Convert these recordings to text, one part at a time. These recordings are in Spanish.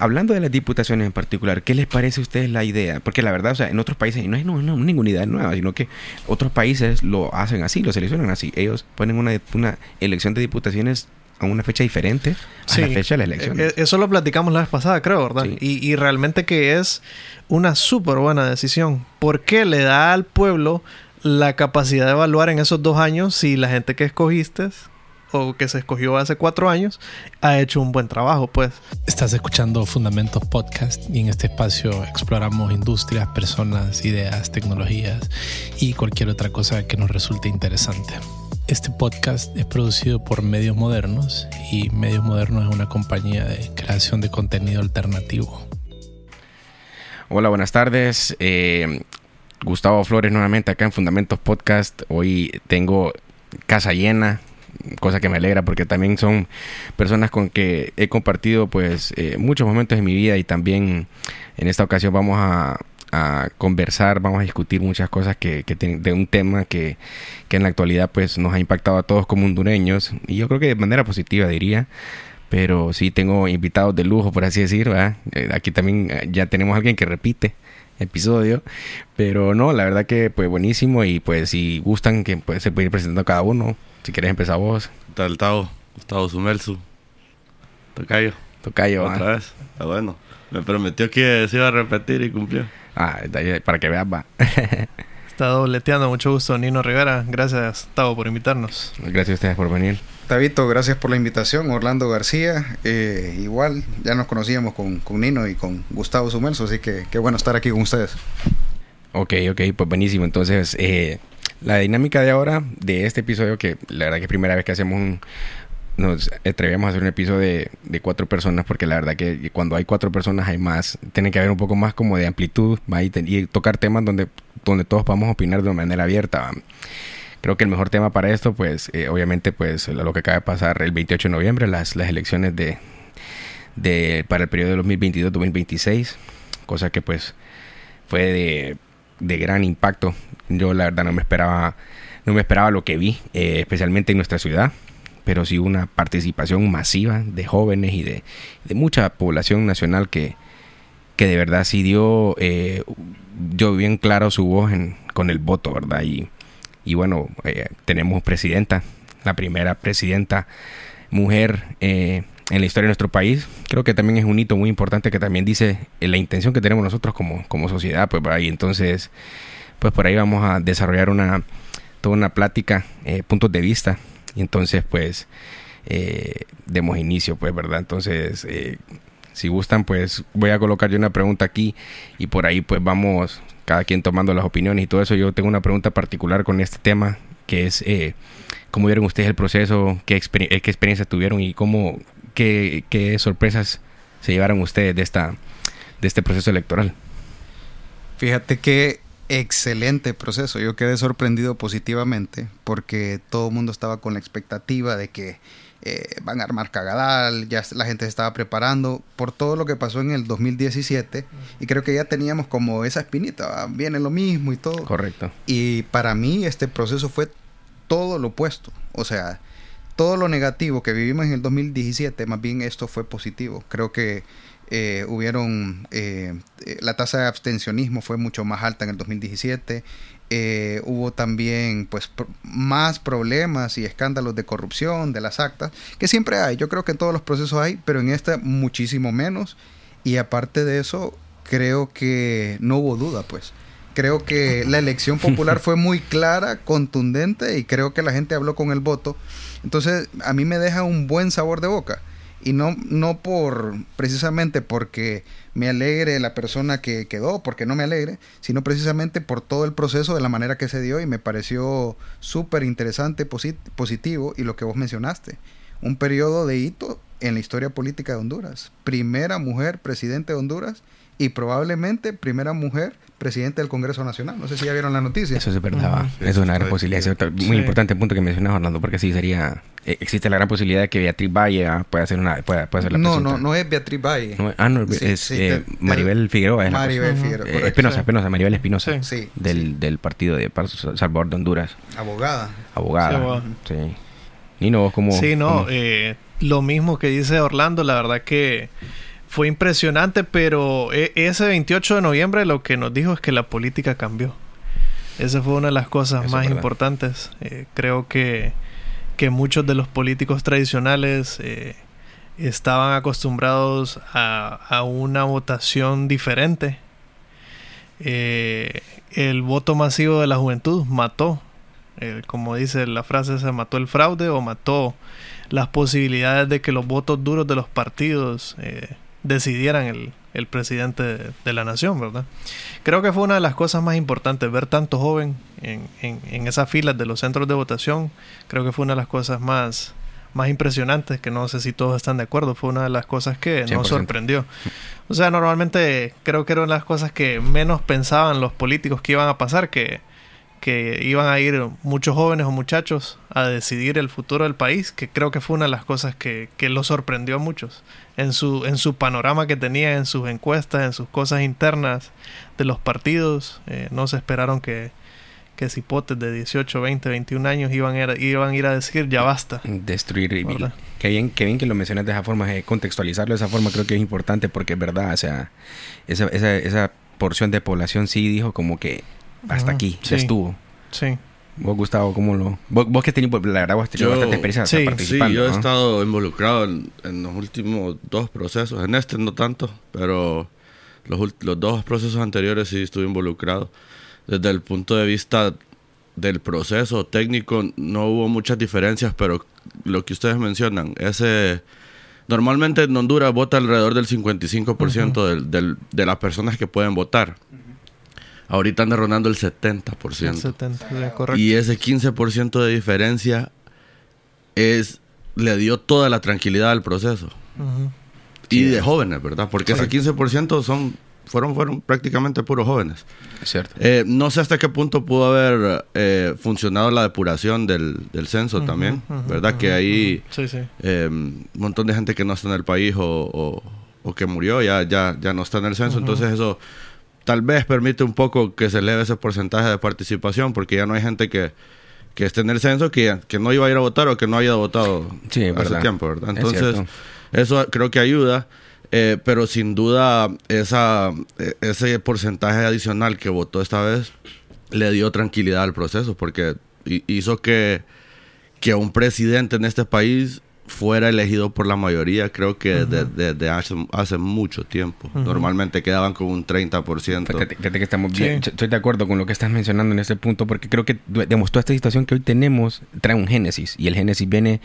hablando de las diputaciones en particular, ¿qué les parece a ustedes la idea? Porque la verdad, o sea, en otros países, no hay no, ninguna idea nueva, sino que otros países lo hacen así, lo seleccionan así. Ellos ponen una, una elección de diputaciones a una fecha diferente a la fecha de la elección. Eh, eso lo platicamos la vez pasada, creo, ¿verdad? Y, y, realmente que es una súper buena decisión. Porque le da al pueblo la capacidad de evaluar en esos dos años si la gente que escogiste o que se escogió hace cuatro años ha hecho un buen trabajo, pues. Estás escuchando Fundamentos Podcast y en este espacio exploramos industrias, personas, ideas, tecnologías y cualquier otra cosa que nos resulte interesante. Este podcast es producido por Medios Modernos y Medios Modernos es una compañía de creación de contenido alternativo. Hola, buenas tardes. Eh, Gustavo Flores nuevamente acá en Fundamentos Podcast. Hoy tengo casa llena, cosa que me alegra porque también son personas con que he compartido pues eh, muchos momentos de mi vida y también en esta ocasión vamos a, conversar, vamos a discutir muchas cosas que, que de un tema que, que, en la actualidad pues nos ha impactado a todos como hondureños y yo creo que de manera positiva diría. Pero sí tengo invitados de lujo por así decir eh, aquí también eh, ya tenemos a alguien que repite episodio. Pero no, la verdad que pues buenísimo y pues si gustan que pues, se puede ir presentando cada uno. Si quieres empezar vos. Tal Tavo, Gustavo Sumelsu. Tocayo. Tocayo. Otra vez. Está bueno. Me prometió que se iba a repetir y cumplió. Ah, para que veas, va. Está dobleteando. Mucho gusto, Nino Rivera. Gracias, Tavo, por invitarnos. Gracias a ustedes por venir. Tabito, gracias por la invitación. Orlando García, eh, igual, ya nos conocíamos con, Nino y con Gustavo Sumelso, así que qué bueno estar aquí con ustedes. Ok, ok, pues buenísimo. Entonces, eh, la dinámica de ahora, de este episodio, que la verdad que es primera vez que hacemos un, nos atrevemos a hacer un episodio de, de, cuatro personas porque la verdad que cuando hay cuatro personas hay más, tiene que haber un poco más como de amplitud y, tocar temas donde, donde todos podamos opinar de una manera abierta creo que el mejor tema para esto, pues, eh, obviamente, pues, lo que acaba de pasar el 28 de noviembre, las, las elecciones de, de, para el periodo de 2022-2026, cosa que, pues, fue de, de, gran impacto. Yo, la verdad, no me esperaba, no me esperaba lo que vi, eh, especialmente en nuestra ciudad, pero sí una participación masiva de jóvenes y de, mucha población nacional que, que de verdad sí dio, eh, bien claro su voz con el voto, ¿verdad? Y, y bueno, eh, tenemos presidenta, la primera presidenta mujer eh, en la historia de nuestro país. Creo que también es un hito muy importante que también dice eh, la intención que tenemos nosotros como, como sociedad. Pues ahí entonces, pues por ahí vamos a desarrollar una, toda una plática, puntos de vista. Y entonces, pues, demos inicio, pues, ¿verdad? Entonces, si gustan, pues voy a colocar yo una pregunta aquí y por ahí pues vamos cada quien tomando las opiniones y todo eso. Yo tengo una pregunta particular con este tema, que es eh, cómo vieron ustedes el proceso, qué, eh, qué experiencia tuvieron y cómo, qué, qué sorpresas se llevaron ustedes de, esta, de este proceso electoral. Fíjate que excelente proceso. Yo quedé sorprendido positivamente porque todo el mundo estaba con la expectativa de que eh, van a armar cagadal, ya la gente se estaba preparando por todo lo que pasó en el 2017 y creo que ya teníamos como esa espinita, viene lo mismo y todo. Correcto. Y para mí este proceso fue todo lo opuesto, o sea, todo lo negativo que vivimos en el 2017, más bien esto fue positivo. Creo que eh, hubieron, eh, la tasa de abstencionismo fue mucho más alta en el 2017, eh, hubo también pues más problemas y escándalos de corrupción de las actas que siempre hay yo creo que en todos los procesos hay pero en este muchísimo menos y aparte de eso creo que no hubo duda pues. Creo que la elección popular fue muy clara contundente y creo que la gente habló con el voto. Entonces a mí me deja un buen sabor de boca y no, no por precisamente porque me alegre la persona que quedó, porque no me alegre, sino precisamente por todo el proceso de la manera que se dio y me pareció súper interesante, positivo y lo que vos mencionaste, un periodo de hito en la historia política de Honduras. Primera mujer presidente de Honduras y probablemente primera mujer presidente del Congreso Nacional. No sé si ya vieron la noticia. Eso es verdad. es una gran posibilidad. muy importante el punto que mencionas, Orlando, porque sí sería... Eh, existe la gran posibilidad de que Beatriz Valle ah, pueda hacer una pueda, pueda ser la No, no, no es Beatriz Valle. ah, no, es eh, Maribel Figueroa. Maribel Figueroa. Eh, Espinosa, Espinosa, Maribel Espinosa. Sí. Del, del partido de Salvador de Honduras. Abogada. Abogada. Sí. Nino, ¿vos como... Sí, no, lo mismo que dice Orlando, la verdad que fue impresionante, pero e, ese 28 de noviembre lo que nos dijo es que la política cambió. Esa fue una de las cosas más importantes. Eh, creo que, que, muchos de los políticos tradicionales eh, estaban acostumbrados a, a, una votación diferente. Eh, el voto masivo de la juventud mató, como dice la frase, se mató el fraude o mató las posibilidades de que los votos duros de los partidos decidieran el, el presidente de, la nación, ¿verdad? Creo que fue una de las cosas más importantes, ver tanto joven en, en, esas filas de los centros de votación, creo que fue una de las cosas más, más impresionantes, que no sé si todos están de acuerdo, fue una de las cosas que nos sorprendió. O sea, normalmente creo que eran las cosas que menos pensaban los políticos que iban a pasar, que que iban a ir muchos jóvenes o muchachos a decidir el futuro del país, que creo que fue una de las cosas que, que los sorprendió a muchos en su, en su panorama que tenía, en sus encuestas, en sus cosas internas de los partidos. Eh, no se esperaron que, que cipotes de 18, 20, 21 años iban a, ir, iban a ir a decir ya basta. Destruir. Qué bien, qué bien que lo mencionas de esa forma, eh, contextualizarlo de esa forma creo que es importante porque es verdad, o sea, esa, esa, esa porción de población sí dijo como que hasta aquí, ya estuvo. Sí. Vos, Gustavo, ¿cómo lo...? Vos, que tenés, la verdad, vos tenido bastante experiencia sí, participando. Sí, yo he estado involucrado en, los últimos dos procesos. En este no tanto, pero los, los dos procesos anteriores sí estuve involucrado. Desde el punto de vista del proceso técnico no hubo muchas diferencias, pero lo que ustedes mencionan, ese... Normalmente en Honduras vota alrededor del 55% del, de las personas que pueden votar. Ahorita anda rondando el 70%. El 70, correcto. Y ese 15% de diferencia es le dio toda la tranquilidad al proceso. Y de jóvenes, ¿verdad? Porque ese 15% son fueron fueron prácticamente puros jóvenes. Es cierto. Eh, no sé hasta qué punto pudo haber eh, funcionado la depuración del, del censo también, ¿verdad? que ahí eh, un montón de gente que no está en el país o, o, que murió ya, ya, ya no está en el censo, entonces eso tal vez permite un poco que se eleve ese porcentaje de participación, porque ya no hay gente que, que esté en el censo que, que no iba a ir a votar o que no haya votado hace tiempo, ¿verdad? Entonces, eso creo que ayuda. Eh, pero sin duda esa, e, ese porcentaje adicional que votó esta vez le dio tranquilidad al proceso porque hizo que, que un presidente en este país fuera elegido por la mayoría, creo que desde hace, mucho tiempo. Normalmente quedaban con un 30%. Fíjate, que estamos bien. Estoy de acuerdo con lo que estás mencionando en este punto, porque creo que demostró esta situación que hoy tenemos, trae un génesis, y el génesis viene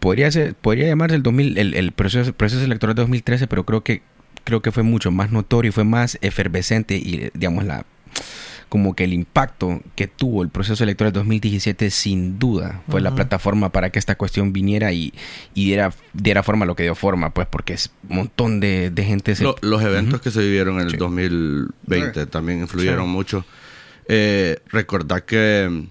podría ser podría llamarse el 2000 el, el proceso proceso electoral de 2013 pero creo que creo que fue mucho más notorio y fue más efervescente y digamos la como que el impacto que tuvo el proceso electoral de 2017 sin duda fue la plataforma para que esta cuestión viniera y, y, diera, diera forma a lo que dio forma, pues porque es un montón de, gente... los eventos que se vivieron en el 2020 también influyeron mucho. Eh, recordad que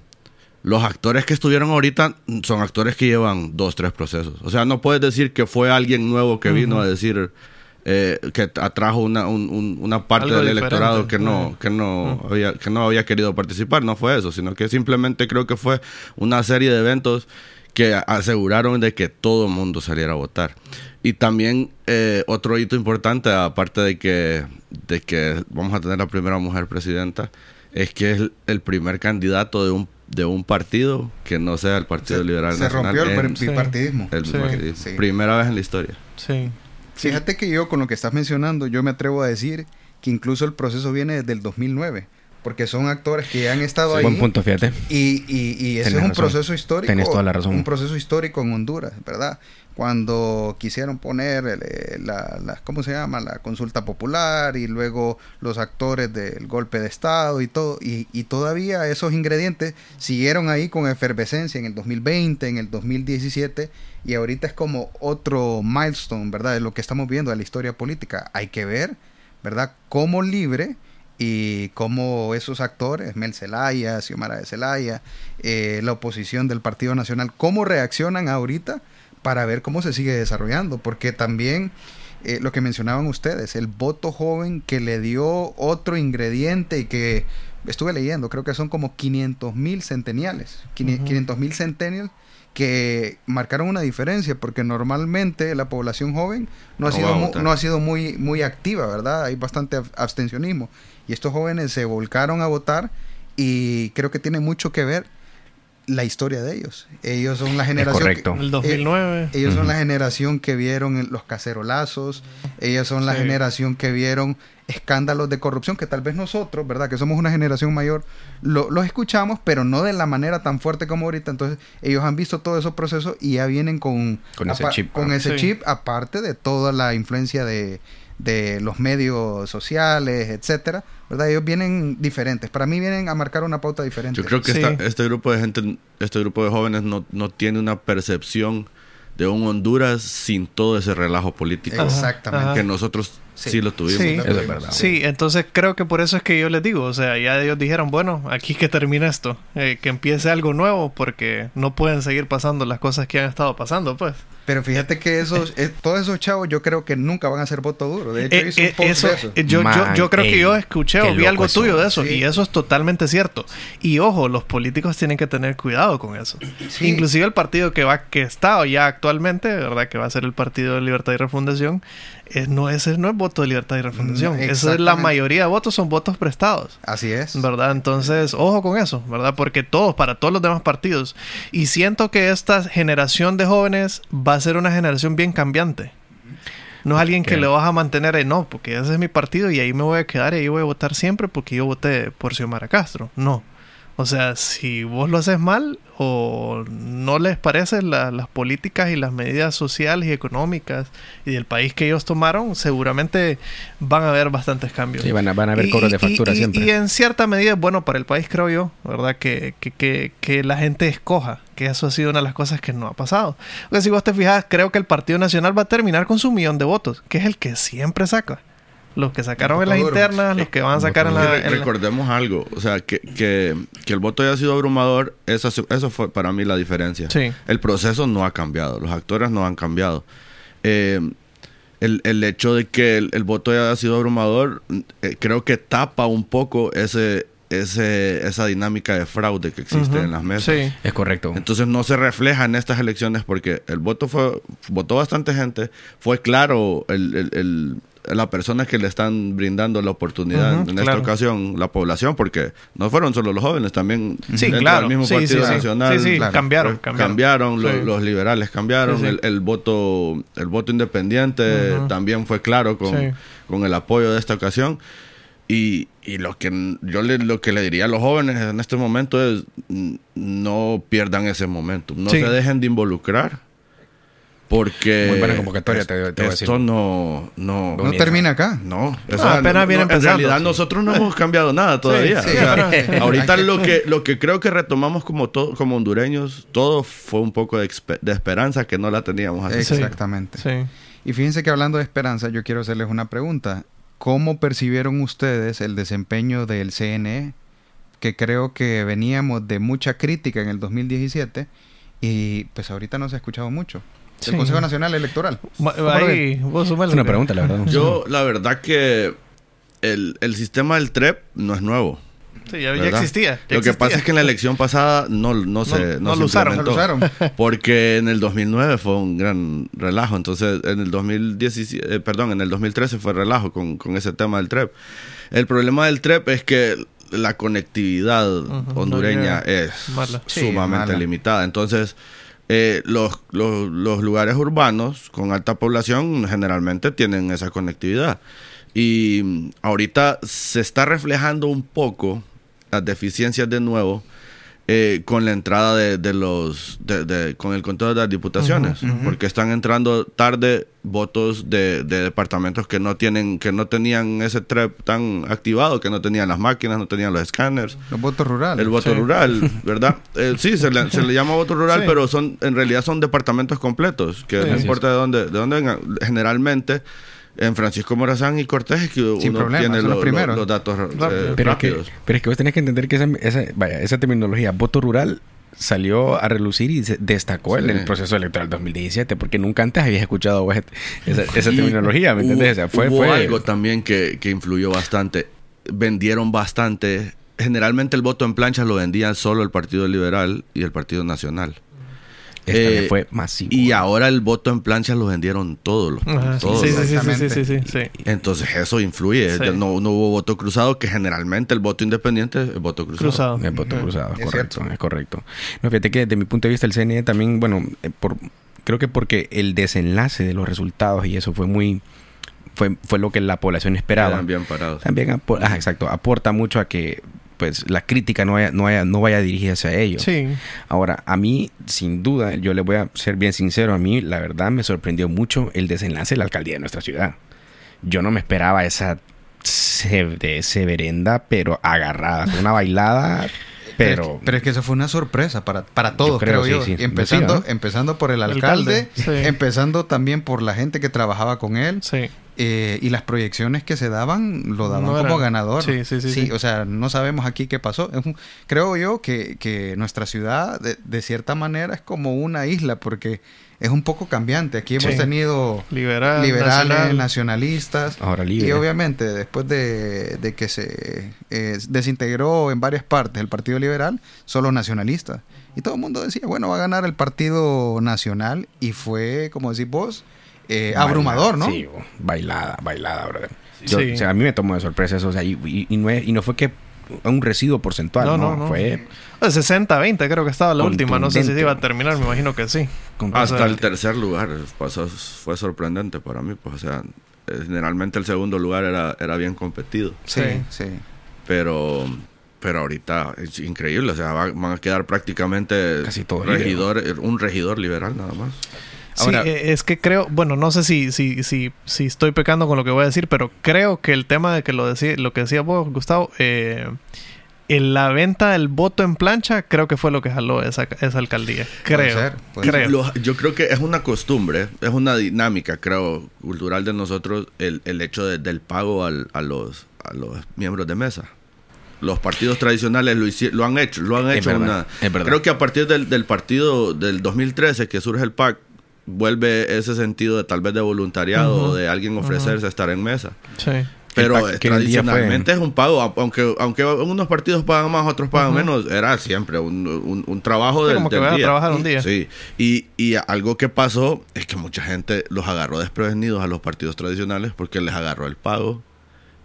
los actores que estuvieron ahorita son actores que llevan dos, tres procesos. O sea, no puedes decir que fue alguien nuevo que vino a decir eh, que atrajo una, una parte del electorado que no, que, no había, que no había querido participar. No fue eso, sino que simplemente creo que fue una serie de eventos que aseguraron de que todo el mundo saliera a votar. Y también eh, otro hito importante, aparte de que, de que vamos a tener la primera mujer presidenta, es que es el primer candidato de un de un partido que no sea el Partido Liberal Nacional. Se rompió el bipartidismo. Primera vez en la historia. Sí. Fíjate que yo con lo que estás mencionando, yo me atrevo a decir que incluso el proceso viene desde el 2009 porque son actores que han estado ahí. Buen punto, fíjate. Y, y, y ese es un proceso histórico. Tienes toda la razón. Un proceso histórico en Honduras, ¿verdad? Cuando quisieron poner eh, la, la, ¿cómo se llama? La consulta popular y luego los actores del golpe de Estado y todo. Y, y todavía esos ingredientes siguieron ahí con efervescencia en el 2020, en el 2017 y ahorita es como otro milestone, ¿verdad? De lo que estamos viendo de la historia política. Hay que ver, ¿verdad? Cómo libre y cómo esos actores, Mel Zelaya, Xiomara de Zelaya, eh, la oposición del Partido Nacional, cómo reaccionan ahorita para ver cómo se sigue desarrollando. Porque también eh, lo que mencionaban ustedes, el voto joven que le dio otro ingrediente y que estuve leyendo, creo que son como 500 mil centeniales, 500 mil centennials que marcaron una diferencia, porque normalmente la población joven no, ha, sido muy, no ha sido muy, muy activa, ¿verdad? Hay bastante abstencionismo. Y estos jóvenes se volcaron a votar y creo que tiene mucho que ver la historia de ellos. Ellos son la generación. correcto. el 2009. Eh, ellos son la generación que vieron los cacerolazos. Ellos son la generación que vieron escándalos de corrupción que tal vez nosotros, ¿verdad? Que somos una generación mayor, los escuchamos, pero no de la manera tan fuerte como ahorita. Entonces, ellos han visto todos esos procesos y ya vienen con, con ese, chip, con ese chip, aparte de toda la influencia de, de los medios sociales, etcétera, ¿verdad? Ellos vienen diferentes. Para mí vienen a marcar una pauta diferente. Yo creo que este grupo de gente, este grupo de jóvenes no, no tiene una percepción de un Honduras sin todo ese relajo político. Exactamente. Que nosotros Sí, lo tuvimos. Sí, es verdad. Sí, entonces creo que por eso es que yo les digo, o sea, ya ellos dijeron, bueno, aquí que termine esto, eh, que empiece algo nuevo, porque no pueden seguir pasando las cosas que han estado pasando, pues. Pero fíjate que esos, eh, todos esos chavos yo creo que nunca van a ser voto duro. De hecho, eh, hice un eso, de eso. Yo, yo, creo que yo escuché o vi algo tuyo de eso, y eso es totalmente cierto. Y ojo, los políticos tienen que tener cuidado con eso. Inclusive el partido que va, que está ya actualmente, ¿verdad? Que va a ser el Partido de Libertad y Refundación, es, no, ese no es voto de libertad y refundación. Esa es la mayoría de votos son votos prestados. Así es. ¿Verdad? Entonces, ojo con eso, ¿verdad? Porque todos, para todos los demás partidos. Y siento que esta generación de jóvenes va a ser una generación bien cambiante. No es alguien que le vas a mantener en no, porque ese es mi partido y ahí me voy a quedar y ahí voy a votar siempre porque yo voté por Xiomara Castro. No. O sea, si vos lo haces mal o no les parecen las políticas y las medidas sociales y económicas y del país que ellos tomaron, seguramente van a haber bastantes cambios. Sí, van a, van a haber cobros de factura siempre. Y en cierta medida es bueno para el país, creo yo, ¿verdad? Que, que, que, que, la gente escoja, que eso ha sido una de las cosas que no ha pasado. Porque si vos te fijas, creo que el Partido Nacional va a terminar con su millón de votos, que es el que siempre saca los que sacaron en las internas, los que van a sacar en la... recordemos algo, o sea, que, que, que, el voto haya sido abrumador, eso, eso fue para mí la diferencia. Sí. El proceso no ha cambiado, los actores no han cambiado. Eh, el, el, hecho de que el, voto haya sido abrumador, eh, creo que tapa un poco ese, ese, esa dinámica de fraude que existe en las mesas. Sí. Es correcto. Entonces no se refleja en estas elecciones porque el voto fue, votó bastante gente, fue claro el, el, la persona que le están brindando la oportunidad en esta ocasión, la población, porque no fueron solo los jóvenes, también sí, claro. mismo Partido Nacional. cambiaron, cambiaron. los, liberales cambiaron, el, el, voto el voto independiente también fue claro con, con el apoyo de esta ocasión. Y, y, lo que yo le, lo que le diría a los jóvenes en este momento es no pierdan ese momento, no se dejen de involucrar porque muy buena convocatoria te, te esto no no, no termina acá. no, apenas viene en realidad nosotros no hemos cambiado nada todavía. ahorita lo que lo que creo que retomamos como todo, como hondureños todo fue un poco de, esperanza que no la teníamos así. exactamente. Y fíjense que hablando de esperanza yo quiero hacerles una pregunta. Cómo percibieron ustedes el desempeño del CNE que creo que veníamos de mucha crítica en el 2017 y pues ahorita no se ha escuchado mucho el Consejo Nacional Electoral. Ahí, vos es una pregunta, la verdad. Yo, la verdad que el, el sistema del TREP no es nuevo. Sí, ya, existía. lo que pasa es que en la elección pasada no, no, se, no, lo usaron, no, lo usaron. Porque en el 2009 fue un gran relajo. Entonces, en el 2017, eh, perdón, en el 2013 fue relajo con, con, ese tema del TREP. El problema del TREP es que la conectividad hondureña es sumamente limitada. Entonces, eh, los, los, los, lugares urbanos con alta población generalmente tienen esa conectividad. Y ahorita se está reflejando un poco las deficiencias de nuevo eh, con la entrada de, los de, con el control de las diputaciones porque están entrando tarde votos de, departamentos que no tienen que no tenían ese TREP tan activado que no tenían las máquinas no tenían los escáneres. Los votos rurales. El voto rural verdad eh, sí se le, se le, llama voto rural pero son en realidad son departamentos completos que no importa de dónde de dónde vengan. Generalmente en Francisco Morazán y Cortés que uno tiene los datos eh, pero, Es que, pero es que vos tenés que entender que esa, esa, vaya, esa terminología, voto rural, salió a relucir y se destacó en el proceso electoral 2017, porque nunca antes habías escuchado esa, esa terminología, ¿me entiendes? fue, fue... algo también que, que influyó bastante. Vendieron bastante. Generalmente el voto en plancha lo vendían solo el Partido Liberal y el Partido Nacional. Este fue masivo. Y ahora el voto en plancha lo vendieron todos los. todos sí, sí, sí, sí, sí, Entonces eso influye. No, no, hubo voto cruzado, que generalmente el voto independiente es voto cruzado. El voto cruzado, es correcto. Es correcto. No, fíjate que desde mi punto de vista el CNE también, bueno, eh, por, creo que porque el desenlace de los resultados y eso fue muy fue, fue lo que la población esperaba. bien parados. También, exacto, aporta mucho a que pues la crítica no vaya, no vaya, no vaya dirigida hacia ellos. Sí. Ahora, a mí, sin duda, yo le voy a ser bien sincero, a mí la verdad me sorprendió mucho el desenlace de la alcaldía de nuestra ciudad. Yo no me esperaba esa de severenda, pero agarrada, una bailada pero, pero, es que eso fue una sorpresa para, para todos, creo, yo. Empezando, empezando por el alcalde, empezando también por la gente que trabajaba con él. Eh, y las proyecciones que se daban lo daban como ganador. Sí, sí, sí, O sea, no sabemos aquí qué pasó. creo yo que, que nuestra ciudad, de, de, cierta manera, es como una isla, porque es un poco cambiante. Aquí hemos tenido liberales, nacionalistas. Ahora Y obviamente, después de, que se eh, desintegró en varias partes el Partido Liberal, solo nacionalistas. Y todo el mundo decía, bueno, va a ganar el Partido Nacional. Y fue, como decís vos, eh, abrumador, ¿no? Sí, bailada, bailada, brother. a mí me tomó de sorpresa eso. O sea, y, no, y no fue que un residuo porcentual, no, no, no. fue 60-20 creo que estaba la última, no sé si se iba a terminar, me imagino que sí. Hasta el tercer lugar pasó, fue sorprendente para mí, pues o sea, eh, generalmente el segundo lugar era, era bien competido. Sí, sí. Pero pero ahorita es increíble, o sea, van a quedar prácticamente Casi todo regidor, un regidor liberal nada más. Ahora, sí, eh, es que creo, bueno, no sé si, si, si, si estoy pecando con lo que voy a decir, pero creo que el tema de que lo decía, lo que decía vos, Gustavo, eh, en la venta del voto en plancha creo que fue lo que jaló esa, esa alcaldía. Creo. creo. yo creo que es una costumbre, es una dinámica, creo, cultural de nosotros el, el hecho del pago al, a, los, a los miembros de mesa. Los partidos tradicionales lo, lo han hecho, lo han hecho. creo que a partir del, del partido del 2013 que surge el PAC, vuelve ese sentido de tal vez de voluntariado de alguien ofrecerse a estar en mesa. Sí. Pero tradicionalmente es un pago, aunque aunque unos partidos pagan más, otros pagan menos, era siempre un, un, trabajo del, como que a trabajar un día. Sí, y, y algo que pasó es que mucha gente los agarró desprevenidos a los partidos tradicionales porque les agarró el pago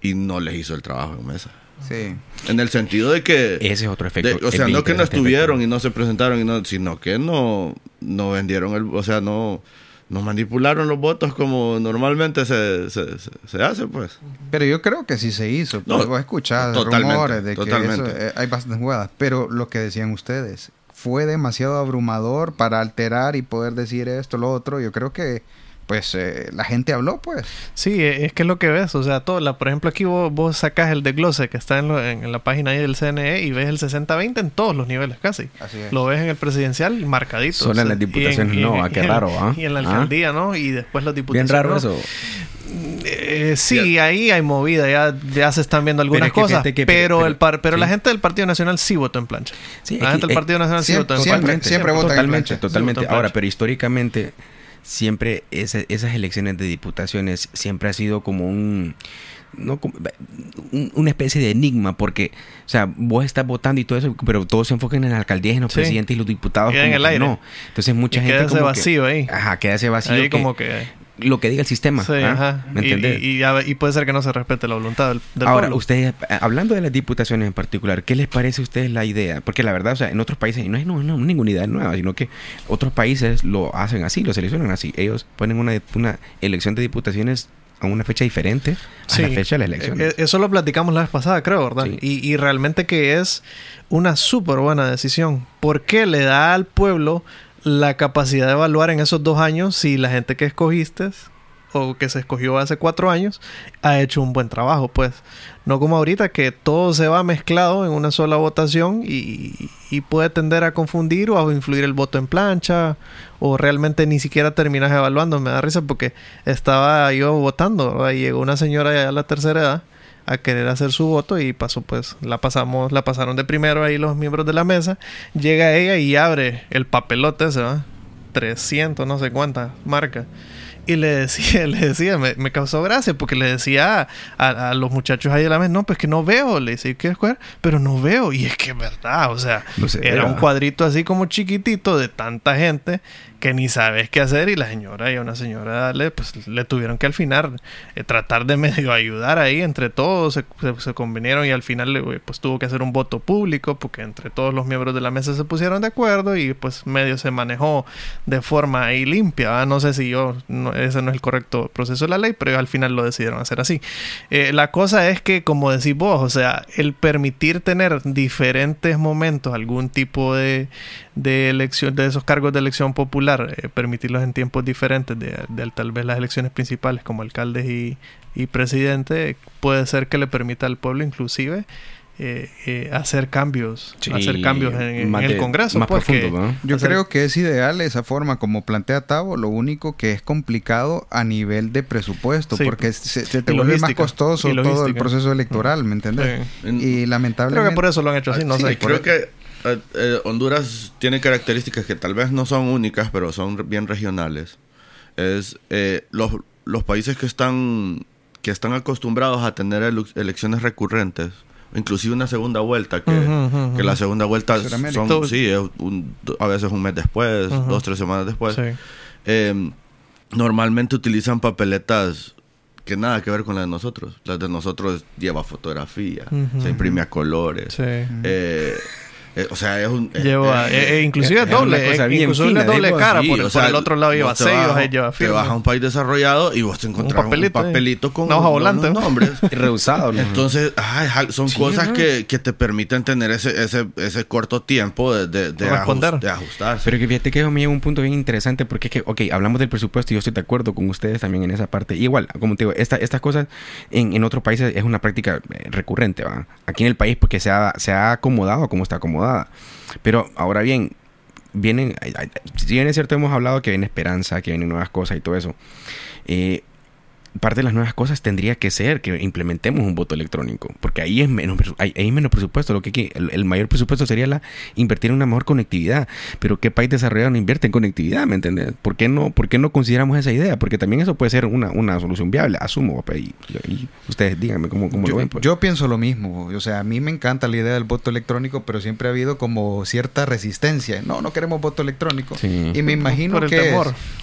y no les hizo el trabajo en mesa. Sí. En el sentido de que... Ese es otro efecto. o sea, no que no estuvieron y no se presentaron, y no, sino que no, no vendieron el... O sea, no, no manipularon los votos como normalmente se, se, hace, pues. Pero yo creo que sí se hizo. No, vos escuchás rumores de que eso, eh, hay bastantes jugadas. Pero lo que decían ustedes, fue demasiado abrumador para alterar y poder decir esto, lo otro. Yo creo que pues eh, la gente habló, pues. Sí, e, es que es lo que ves, o sea, todo, la, por ejemplo, aquí vos, vos sacas el desglose que está en, en, la página ahí del CNE y ves el 60-20 en todos los niveles casi. Así es. Lo ves en el presidencial marcadito. Solo en las diputaciones no, ah, qué raro, ¿ah? Y en la ¿Ah? alcaldía, ¿no? Y después las diputaciones. Bien raro eso. Eh, sí, ahí hay movida, ya, ya se están viendo algunas cosas, pero, el pero la gente del Partido Nacional sí votó en plancha. Sí, la gente del Partido Nacional sí votó en plancha. Siempre, siempre, vota en plancha. Totalmente, Ahora, pero históricamente siempre esas elecciones de diputaciones siempre ha sido como un no una especie de enigma porque o sea vos estás votando y todo eso pero todos se enfocan en la alcalía en los presidentes y los diputados en el aire. no. Entonces mucha gente queda ese vacío ahí. Ajá queda ese vacío ahí como que lo que diga el sistema. Sí, ¿ah? ajá. ¿Me y, y, puede ser que no se respete la voluntad del, del Ahora, ustedes, eh, hablando de las diputaciones en particular, ¿qué les parece a ustedes la idea? Porque la verdad, o sea, en otros países, y no es no, ninguna idea nueva, sino que otros países lo hacen así, lo seleccionan así. Ellos ponen una, una elección de diputaciones a una fecha diferente a la fecha de la elección. Eh, eso lo platicamos la vez pasada, creo, ¿verdad? Y, y realmente que es una súper buena decisión. Porque le da al pueblo la capacidad de evaluar en esos dos años si la gente que escogiste o que se escogió hace cuatro años ha hecho un buen trabajo, pues. No como ahorita que todo se va mezclado en una sola votación y, puede tender a confundir o a influir el voto en plancha o realmente ni siquiera terminas evaluando. Me da risa porque estaba yo votando y llegó una señora ya a la tercera edad a querer hacer su voto y pasó pues la pasamos la pasaron de primero ahí los miembros de la mesa llega ella y abre el papelote ese ¿va? 300 no sé cuántas marcas Y le decía, le decía, me, me causó gracia porque le decía a, a, los muchachos ahí a la vez, no, pues que no veo. Le decía, ¿quieres jugar? Pero no veo. Y es que es verdad, o sea, era un cuadrito así como chiquitito de tanta gente que ni sabes qué hacer y la señora y una señora le, pues, le tuvieron que al final eh, tratar de medio ayudar ahí entre todos, se, se, convinieron y al final eh, pues tuvo que hacer un voto público porque entre todos los miembros de la mesa se pusieron de acuerdo y pues medio se manejó de forma ahí limpia, no sé si yo, ese no es el correcto proceso de la ley, pero al final lo decidieron hacer así. Eh, la cosa es que como decís vos, o sea, el permitir tener diferentes momentos, algún tipo de, de elección, de esos cargos de elección popular, eh, permitirlos en tiempos diferentes de, tal vez las elecciones principales como alcaldes y, y presidente, puede ser que le permita al pueblo inclusive eh, eh, hacer cambios, hacer cambios en, el Congreso. Más pues, Yo creo que es ideal esa forma como plantea Tavo, lo único que es complicado a nivel de presupuesto, porque se, te vuelve más costoso todo el proceso electoral, ¿me entiendes? Y lamentablemente... Creo que por eso lo han hecho así, no sé. Creo que eh, eh, Honduras tiene características que tal vez no son únicas, pero son bien regionales. Es eh, los, los países que están que están acostumbrados a tener elecciones recurrentes, inclusive una segunda vuelta, que, que la segunda vuelta son, sí, a veces un mes después, dos, tres semanas después. normalmente utilizan papeletas que nada que ver con las de nosotros. Las de nosotros lleva fotografía, se imprime a colores. Eh, eh, o sea, es un. Lleva, eh, eh, inclusive es doble. inclusive una doble cara. por, o sea, el otro lado lleva sellos, lleva Te vas a un país desarrollado y vos te encontrás un papelito, un papelito con una volante. nombres. y rehusado. Entonces, ay, son cosas que, que, te permiten tener ese, ese, ese corto tiempo de, de, de, ajustarse. Pero que fíjate que eso me lleva un punto bien interesante porque es que, ok, hablamos del presupuesto y yo estoy de acuerdo con ustedes también en esa parte. igual, como te digo, esta, estas cosas en, en otros países es una práctica recurrente, ¿va? Aquí en el país porque se ha, se ha acomodado como está pero ahora bien, vienen, si bien es cierto, hemos hablado que viene esperanza, que vienen nuevas cosas y todo eso. Eh, parte de las nuevas cosas tendría que ser que implementemos un voto electrónico, porque ahí es menos, hay, menos presupuesto. Lo que, el, mayor presupuesto sería la invertir en una mejor conectividad. Pero ¿qué país desarrollado no invierte en conectividad? ¿Me entiendes? ¿Por qué no, por qué no consideramos esa idea? Porque también eso puede ser una, una solución viable, asumo. Y, ustedes díganme cómo, cómo yo, lo ven. Pues. Yo pienso lo mismo. O sea, a mí me encanta la idea del voto electrónico, pero siempre ha habido como cierta resistencia. No, no queremos voto electrónico. Y me imagino que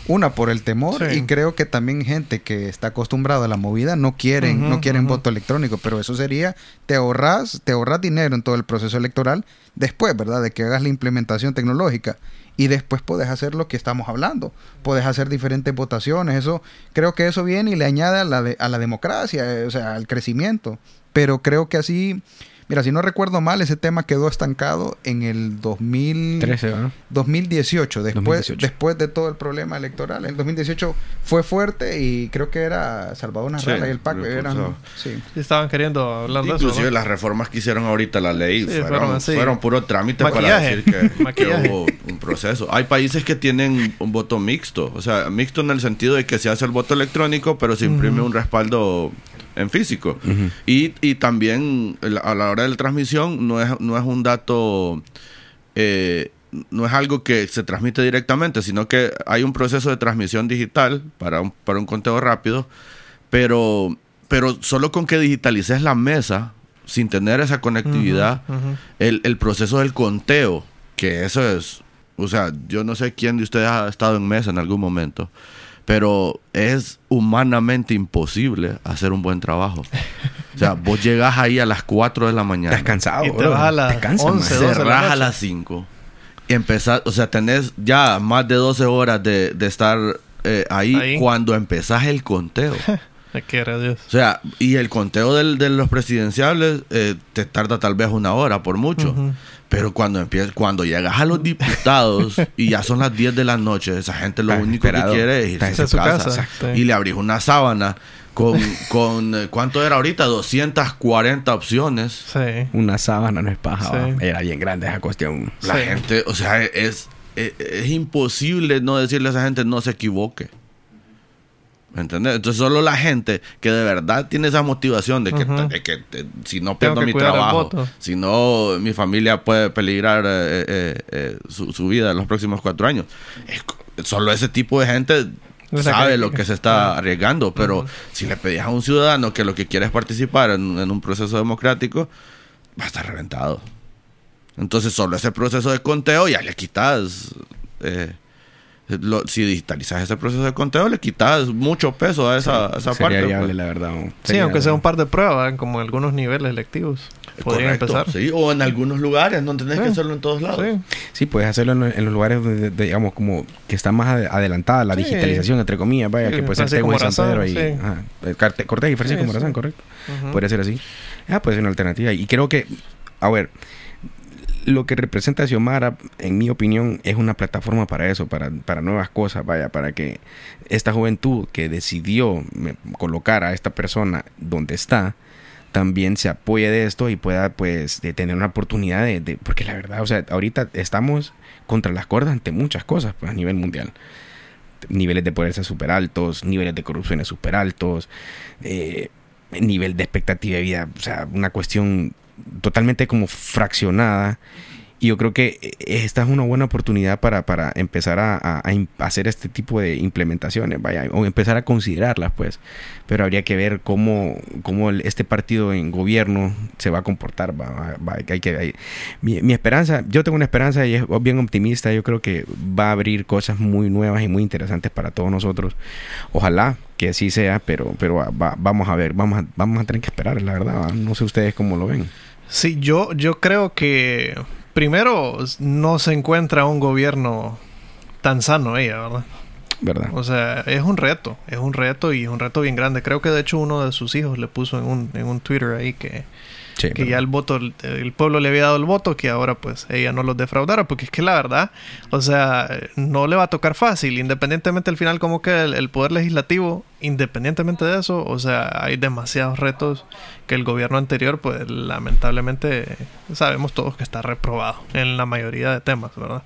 una por el temor y creo que también gente que está acostumbrada a la movida no quieren, no quieren voto electrónico, pero eso sería, te ahorras, te ahorras dinero en todo el proceso electoral después, ¿verdad? De que hagas la implementación tecnológica y después puedes hacer lo que estamos hablando, puedes hacer diferentes votaciones, eso creo que eso viene y le añade a la, a la democracia, eh, o sea, al crecimiento, pero creo que así Mira, si no recuerdo mal, ese tema quedó estancado en el 2013, 2018, después, después de todo el problema electoral. El 2018 fue fuerte y creo que era Salvador Narrala y el PAC. Eran, sí. Estaban queriendo hablar de eso. Inclusive las reformas que hicieron ahorita la ley fueron, fueron, puro trámite para decir que, hubo un proceso. Hay países que tienen un voto mixto, o sea, mixto en el sentido de que se hace el voto electrónico, pero se imprime un respaldo en físico. y, y, también a la hora de la transmisión no es, no es un dato, eh, no es algo que se transmite directamente, sino que hay un proceso de transmisión digital para un, para un conteo rápido, pero, pero solo con que digitalices la mesa, sin tener esa conectividad, el, el proceso del conteo, que eso es, o sea, yo no sé quién de ustedes ha estado en mesa en algún momento, pero es humanamente imposible hacer un buen trabajo. O sea, vos llegas ahí a las 4 de la mañana. Estás cansado. Y te vas a las 11, 12 Cerrás a las 5. Y empezás, o sea, tenés ya más de 12 horas de, de estar eh, ahí, cuando empezás el conteo. Dios. O sea, y el conteo del, de los presidenciales eh, te tarda tal vez una hora por mucho. Pero cuando empieza, cuando llegas a los diputados y ya son las 10 de la noche, esa gente lo único que quiere es irse a su casa. Y le abrís una sábana con, con eh, ¿cuánto era ahorita? 240 opciones. Sí. Una sábana no es paja. Era bien grande esa cuestión. La gente, o sea, es, es, es imposible no decirle a esa gente no se equivoque. ¿Me entiendes? Entonces solo la gente que de verdad tiene esa motivación de que, si no pierdo mi trabajo, si no mi familia puede peligrar eh, eh, eh, su, vida en los próximos cuatro años, solo ese tipo de gente sabe lo que se está arriesgando, pero si le pedías a un ciudadano que lo que quiere es participar en, un proceso democrático, va a estar reventado. Entonces, solo ese proceso de conteo ya le quitas. Eh, si digitalizas ese proceso de conteo, le quitas mucho peso a esa, esa parte. Viable, pues. la verdad. Sí, aunque sea un par de pruebas, como algunos niveles electivos. Podrían empezar. Sí, o en algunos lugares, no tenés que hacerlo en todos lados. Sí, puedes hacerlo en, los lugares donde, digamos, como que está más adelantada la digitalización, entre comillas, vaya, que puede ser Tego y San Pedro y... Ajá, Cortés y Francisco Morazán, correcto. Podría ser así. Ah, puede ser una alternativa. Y creo que, a ver, lo que representa Xiomara, en mi opinión, es una plataforma para eso, para, para nuevas cosas, vaya, para que esta juventud que decidió colocar a esta persona donde está, también se apoye de esto y pueda, pues, de tener una oportunidad de, porque la verdad, o sea, ahorita estamos contra las cuerdas ante muchas cosas pues, a nivel mundial. Niveles de pobreza súper altos, niveles de corrupción súper altos, eh, nivel de expectativa de vida, o sea, una cuestión totalmente como fraccionada. Y yo creo que eh, esta es una buena oportunidad para, para empezar a, hacer este tipo de implementaciones, vaya, o empezar a considerarlas, pues. Pero habría que ver cómo, cómo este partido en gobierno se va a comportar. hay que, mi, mi, esperanza, yo tengo una esperanza y es bien optimista. Yo creo que va a abrir cosas muy nuevas y muy interesantes para todos nosotros. Ojalá que así sea, pero, pero vamos a ver, vamos a, vamos a tener que esperar, la verdad. No sé ustedes cómo lo ven. Sí, yo, yo creo que primero no se encuentra un gobierno tan sano ella, ¿verdad? ¿Verdad? O sea, es un reto, es un reto y es un reto bien grande. Creo que de hecho uno de sus hijos le puso en un, en un Twitter ahí que, que ya el voto, el, pueblo le había dado el voto, que ahora pues ella no los defraudara, porque es que la verdad, o sea, no le va a tocar fácil, independientemente al final como que el, poder legislativo, independientemente de eso, o sea, hay demasiados retos que el gobierno anterior pues lamentablemente sabemos todos que está reprobado en la mayoría de temas, ¿verdad?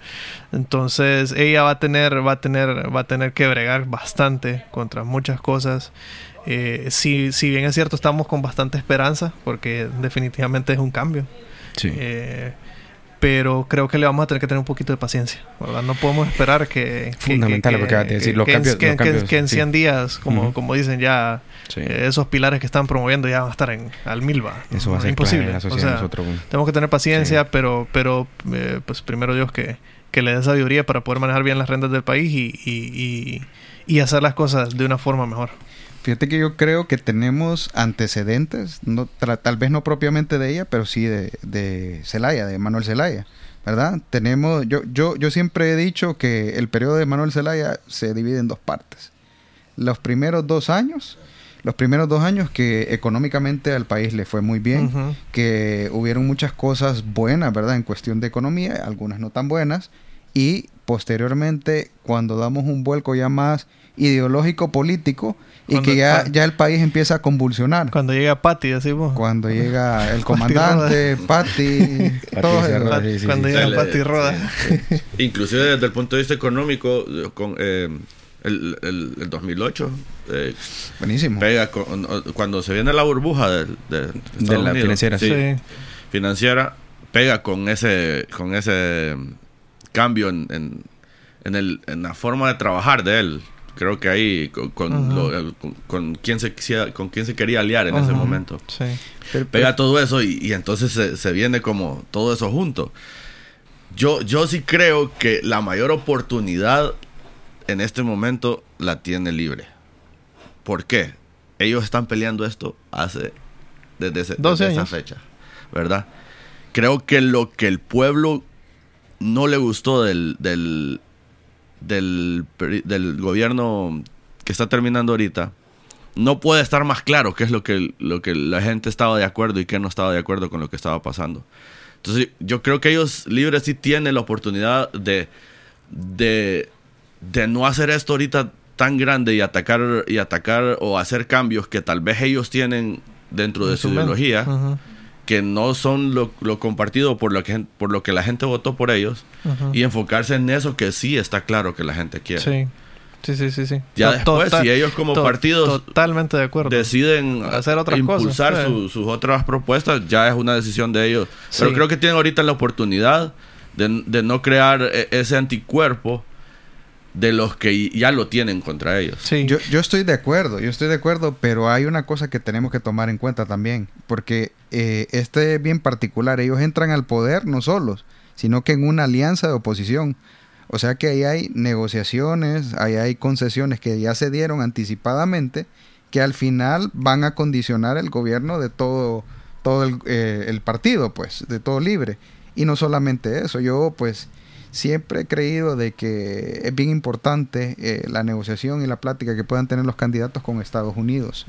Entonces ella va a tener, va a tener, va a tener que bregar bastante contra muchas cosas. Eh, si, si bien es cierto, estamos con bastante esperanza, porque definitivamente es un cambio. Sí. Eh, pero creo que le vamos a tener que tener un poquito de paciencia, ¿verdad? No podemos esperar que... Fundamental lo que acabas de decir. Los cambios, que, en 100 días, como, como dicen ya, eh, esos pilares que están promoviendo ya van a estar en, al milva. Eso va a ser imposible. o sea, tenemos que tener paciencia, pero, pero eh, pues primero Dios que, que le dé sabiduría para poder manejar bien las rentas del país y, y, y hacer las cosas de una forma mejor. Fíjate que yo creo que tenemos antecedentes, no, tal vez no propiamente de ella, pero sí de, de Zelaya, de Manuel Zelaya, ¿verdad? Tenemos, yo, yo, yo siempre he dicho que el periodo de Manuel Zelaya se divide en dos partes. Los primeros dos años, los primeros dos años que económicamente al país le fue muy bien, que hubieron muchas cosas buenas, ¿verdad? En cuestión de economía, algunas no tan buenas, y posteriormente, cuando damos un vuelco ya más ideológico político, y que ya, ya el país empieza a convulsionar. Cuando llega Patti, decimos. Cuando llega el comandante, Patti, todo Cuando llega Patti Roda. Inclusive desde el punto de vista económico, con eh, el, el, 2008. Eh, Buenísimo. Pega cuando se viene la burbuja de, de, la financiera. Sí, Financiera, pega con ese, con ese cambio en, en, en, el, en la forma de trabajar de él creo que ahí con, con, quién se con quién se quería aliar en ese momento. Sí. Pega todo eso y, entonces se, viene como todo eso junto. Yo, yo sí creo que la mayor oportunidad en este momento la tiene libre. ¿Por qué? Ellos están peleando esto hace desde, esa fecha, ¿verdad? Creo que lo que el pueblo no le gustó del, del, del, del gobierno que está terminando ahorita, no puede estar más claro qué es lo que, lo que la gente estaba de acuerdo y qué no estaba de acuerdo con lo que estaba pasando. Entonces, yo creo que ellos libres sí tienen la oportunidad de, de, de no hacer esto ahorita tan grande y atacar, y atacar o hacer cambios que tal vez ellos tienen dentro de su ideología que no son lo, compartido por lo, que, por lo que la gente votó por ellos y enfocarse en eso que sí está claro que la gente quiere. Sí. Sí, sí, sí, Ya después, si ellos como partidos totalmente de acuerdo. deciden hacer otras impulsar sus otras propuestas, ya es una decisión de ellos. Pero creo que tienen ahorita la oportunidad de, de no crear e, ese anticuerpo de los que ya lo tienen contra ellos. Sí. Yo, yo estoy de acuerdo, yo estoy de acuerdo, pero hay una cosa que tenemos que tomar en cuenta también, porque eh, este es bien particular, ellos entran al poder no solos, sino que en una alianza de oposición. O sea que ahí hay negociaciones, ahí hay concesiones que ya se dieron anticipadamente, que al final van a condicionar el gobierno de todo, todo el, eh, el partido, pues, de todo libre. Y no solamente eso, yo pues siempre he creído de que es bien importante eh, la negociación y la plática que puedan tener los candidatos con Estados Unidos.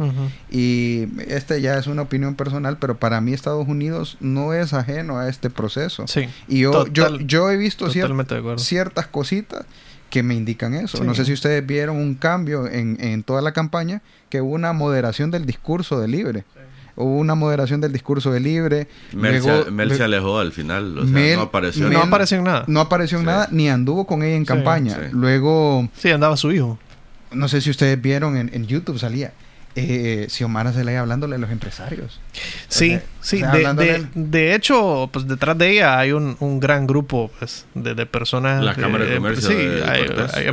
Y este ya es una opinión personal, pero para mí Estados Unidos no es ajeno a este proceso. y yo, yo, yo he visto ciertas cositas que me indican eso. No sé si ustedes vieron un cambio en, en toda la campaña, que hubo una moderación del discurso de libre hubo una moderación del discurso de libre. Mel, se, alejó al final, no apareció. no apareció en nada. No apareció en nada, ni anduvo con ella en campaña. Luego... Sí, andaba su hijo. No sé si ustedes vieron en, en YouTube, salía eh, Xiomara Zelaya hablándole a los empresarios. Sí, sí. de, de, hecho, pues detrás de ella hay un, un gran grupo pues, de, de, personas. La Cámara de Comercio. Sí, hay,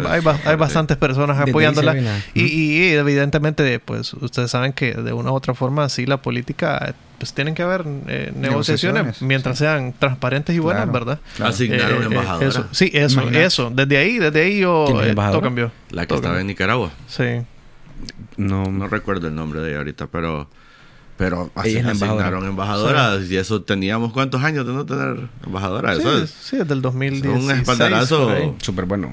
hay, hay, bastantes personas apoyándola. Y, y, evidentemente, pues ustedes saben que de una u otra forma, sí, la política pues tienen que haber eh, negociaciones, mientras sean transparentes y buenas, ¿verdad? Asignaron eh, eh embajadora. sí, eso, eso. Desde ahí, desde ahí yo todo cambió. La que estaba en Nicaragua. Sí. No, no recuerdo el nombre de ella ahorita, pero pero así asignaron embajadoras y eso teníamos cuántos años de no tener embajadoras. Sí, es, sí, desde el 2010. Un espaldarazo súper bueno.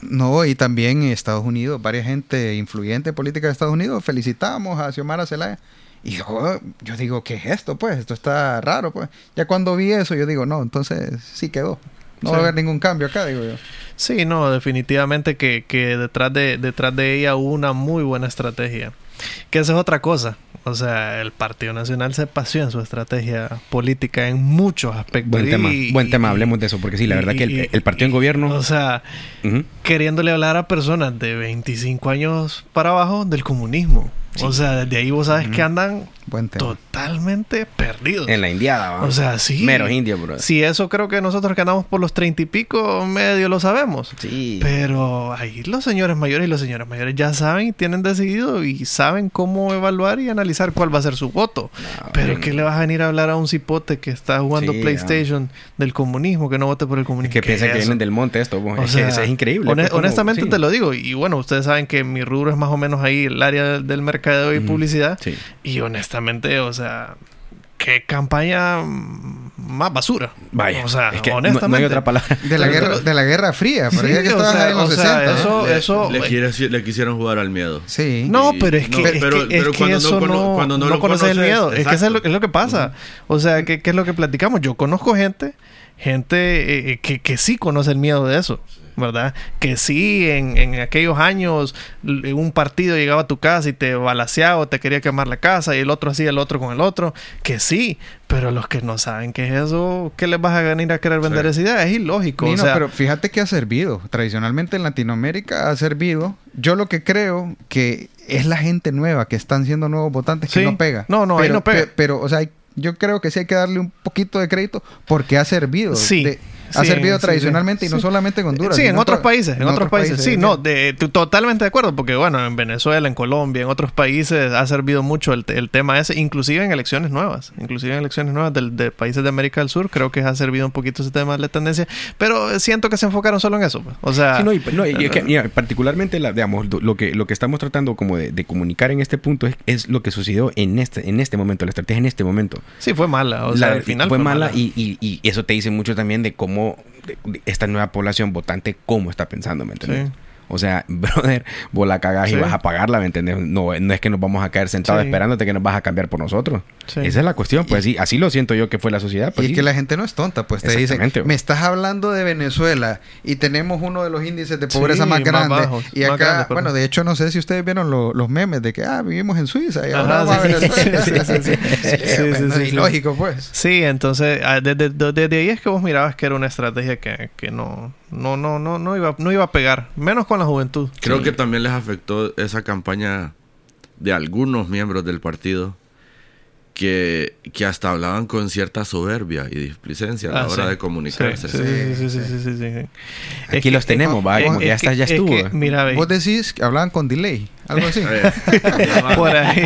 No, y también en Estados Unidos, varias gente influyente política de Estados Unidos felicitamos a Xiomara Zelaya. Y yo, yo digo, ¿qué es esto? Pues esto está raro. pues Ya cuando vi eso, yo digo, no, entonces sí quedó. No va a haber ningún cambio acá, digo yo. Sí, no, definitivamente que, que detrás, de, detrás de ella hubo una muy buena estrategia. Que esa es otra cosa. O sea, el Partido Nacional se paseó en su estrategia política en muchos aspectos. Buen tema, buen tema, hablemos de eso, porque sí, la verdad que el, partido en gobierno... O sea, queriéndole hablar a personas de 25 años para abajo del comunismo. O sea, desde ahí vos sabes que andan totalmente perdidos. En la indiada, O sea, sí. Menos indios, bro. Sí, eso creo que nosotros que andamos por los treinta y pico, medio lo sabemos. Sí. Pero ahí los señores mayores y los señores mayores ya saben y tienen decidido y saben cómo evaluar y analizar cuál va a ser su voto. Pero ¿qué le vas a venir a hablar a un cipote que está jugando PlayStation del comunismo, que no vote por el comunismo? que piensa que vienen del monte esto. O sea, es, increíble. Pues, honestamente te lo digo. Y bueno, ustedes saben que mi rubro es más o menos ahí el área del mercado y publicidad. Y honestamente, o sea, qué campaña más basura. Vaya, o sea, honestamente. No, hay otra palabra. De la, guerra, de la Guerra Fría, pero que o sea, en los 60. eso, le, eso, le, quisieron jugar al miedo. Sí. No, pero es que, es que, es que eso no, cuando no, conoces el miedo. Es que eso es lo, es lo que pasa. O sea, ¿qué, ¿qué, es lo que platicamos? Yo conozco gente, gente eh, eh, que, que sí conoce el miedo de eso. ¿Verdad? Que sí, en, en, aquellos años un partido llegaba a tu casa y te balaseaba o te quería quemar la casa y el otro hacía el otro con el otro, que sí, pero los que no saben qué es eso, ¿qué les vas a venir a querer vender esa idea? Es ilógico. no, pero fíjate que ha servido. Tradicionalmente en Latinoamérica ha servido. Yo lo que creo que es la gente nueva que están siendo nuevos votantes que no pega. No, no, pero, no pega. Pero, o sea, yo creo que sí hay que darle un poquito de crédito porque ha servido. Sí ha servido tradicionalmente y no solamente en Honduras. Sí, en, otros países, en, otros, países. Sí, no, de, totalmente de acuerdo, porque bueno, en Venezuela, en Colombia, en otros países ha servido mucho el, el tema ese, inclusive en elecciones nuevas, inclusive en elecciones nuevas de, países de América del Sur, creo que ha servido un poquito ese tema de la tendencia, pero siento que se enfocaron solo en eso. Pues. O sea, no, y, particularmente la, digamos, lo que, lo que estamos tratando como de, comunicar en este punto es, es, lo que sucedió en este, en este momento, la estrategia en este momento. Sí, fue mala. O sea, al final fue, mala, Y, y, y, eso te dice mucho también de cómo esta nueva población votante cómo está pensando, ¿me entiendes? O sea, brother, vos la cagás y vas a pagarla, ¿me entiendes? No, no es que nos vamos a caer sentados esperándote que nos vas a cambiar por nosotros. Esa es la cuestión, pues sí, así lo siento yo que fue la sociedad. Pues, y es que la gente no es tonta, pues te dicen, me estás hablando de Venezuela y tenemos uno de los índices de pobreza más grandes. y acá, bueno, de hecho no sé si ustedes vieron los memes de que, ah, vivimos en Suiza y ahora vamos a Venezuela. Sí, lógico, pues. Sí, entonces, ah, desde, desde, ahí es que vos mirabas que era una estrategia que, que no, no, no, no, no, iba, no iba a pegar, menos con la juventud. Creo que también les afectó esa campaña de algunos miembros del partido que, que hasta hablaban con cierta soberbia y displicencia a la Ah, hora sí. de comunicarse. Sí, sí, sí, sí, sí, sí, sí, sí. Es Aquí que- los tenemos, va, es- como que ya es está, ya es estuvo. que, mira, Vos decís que hablaban con delay, algo así. Eh, por ahí.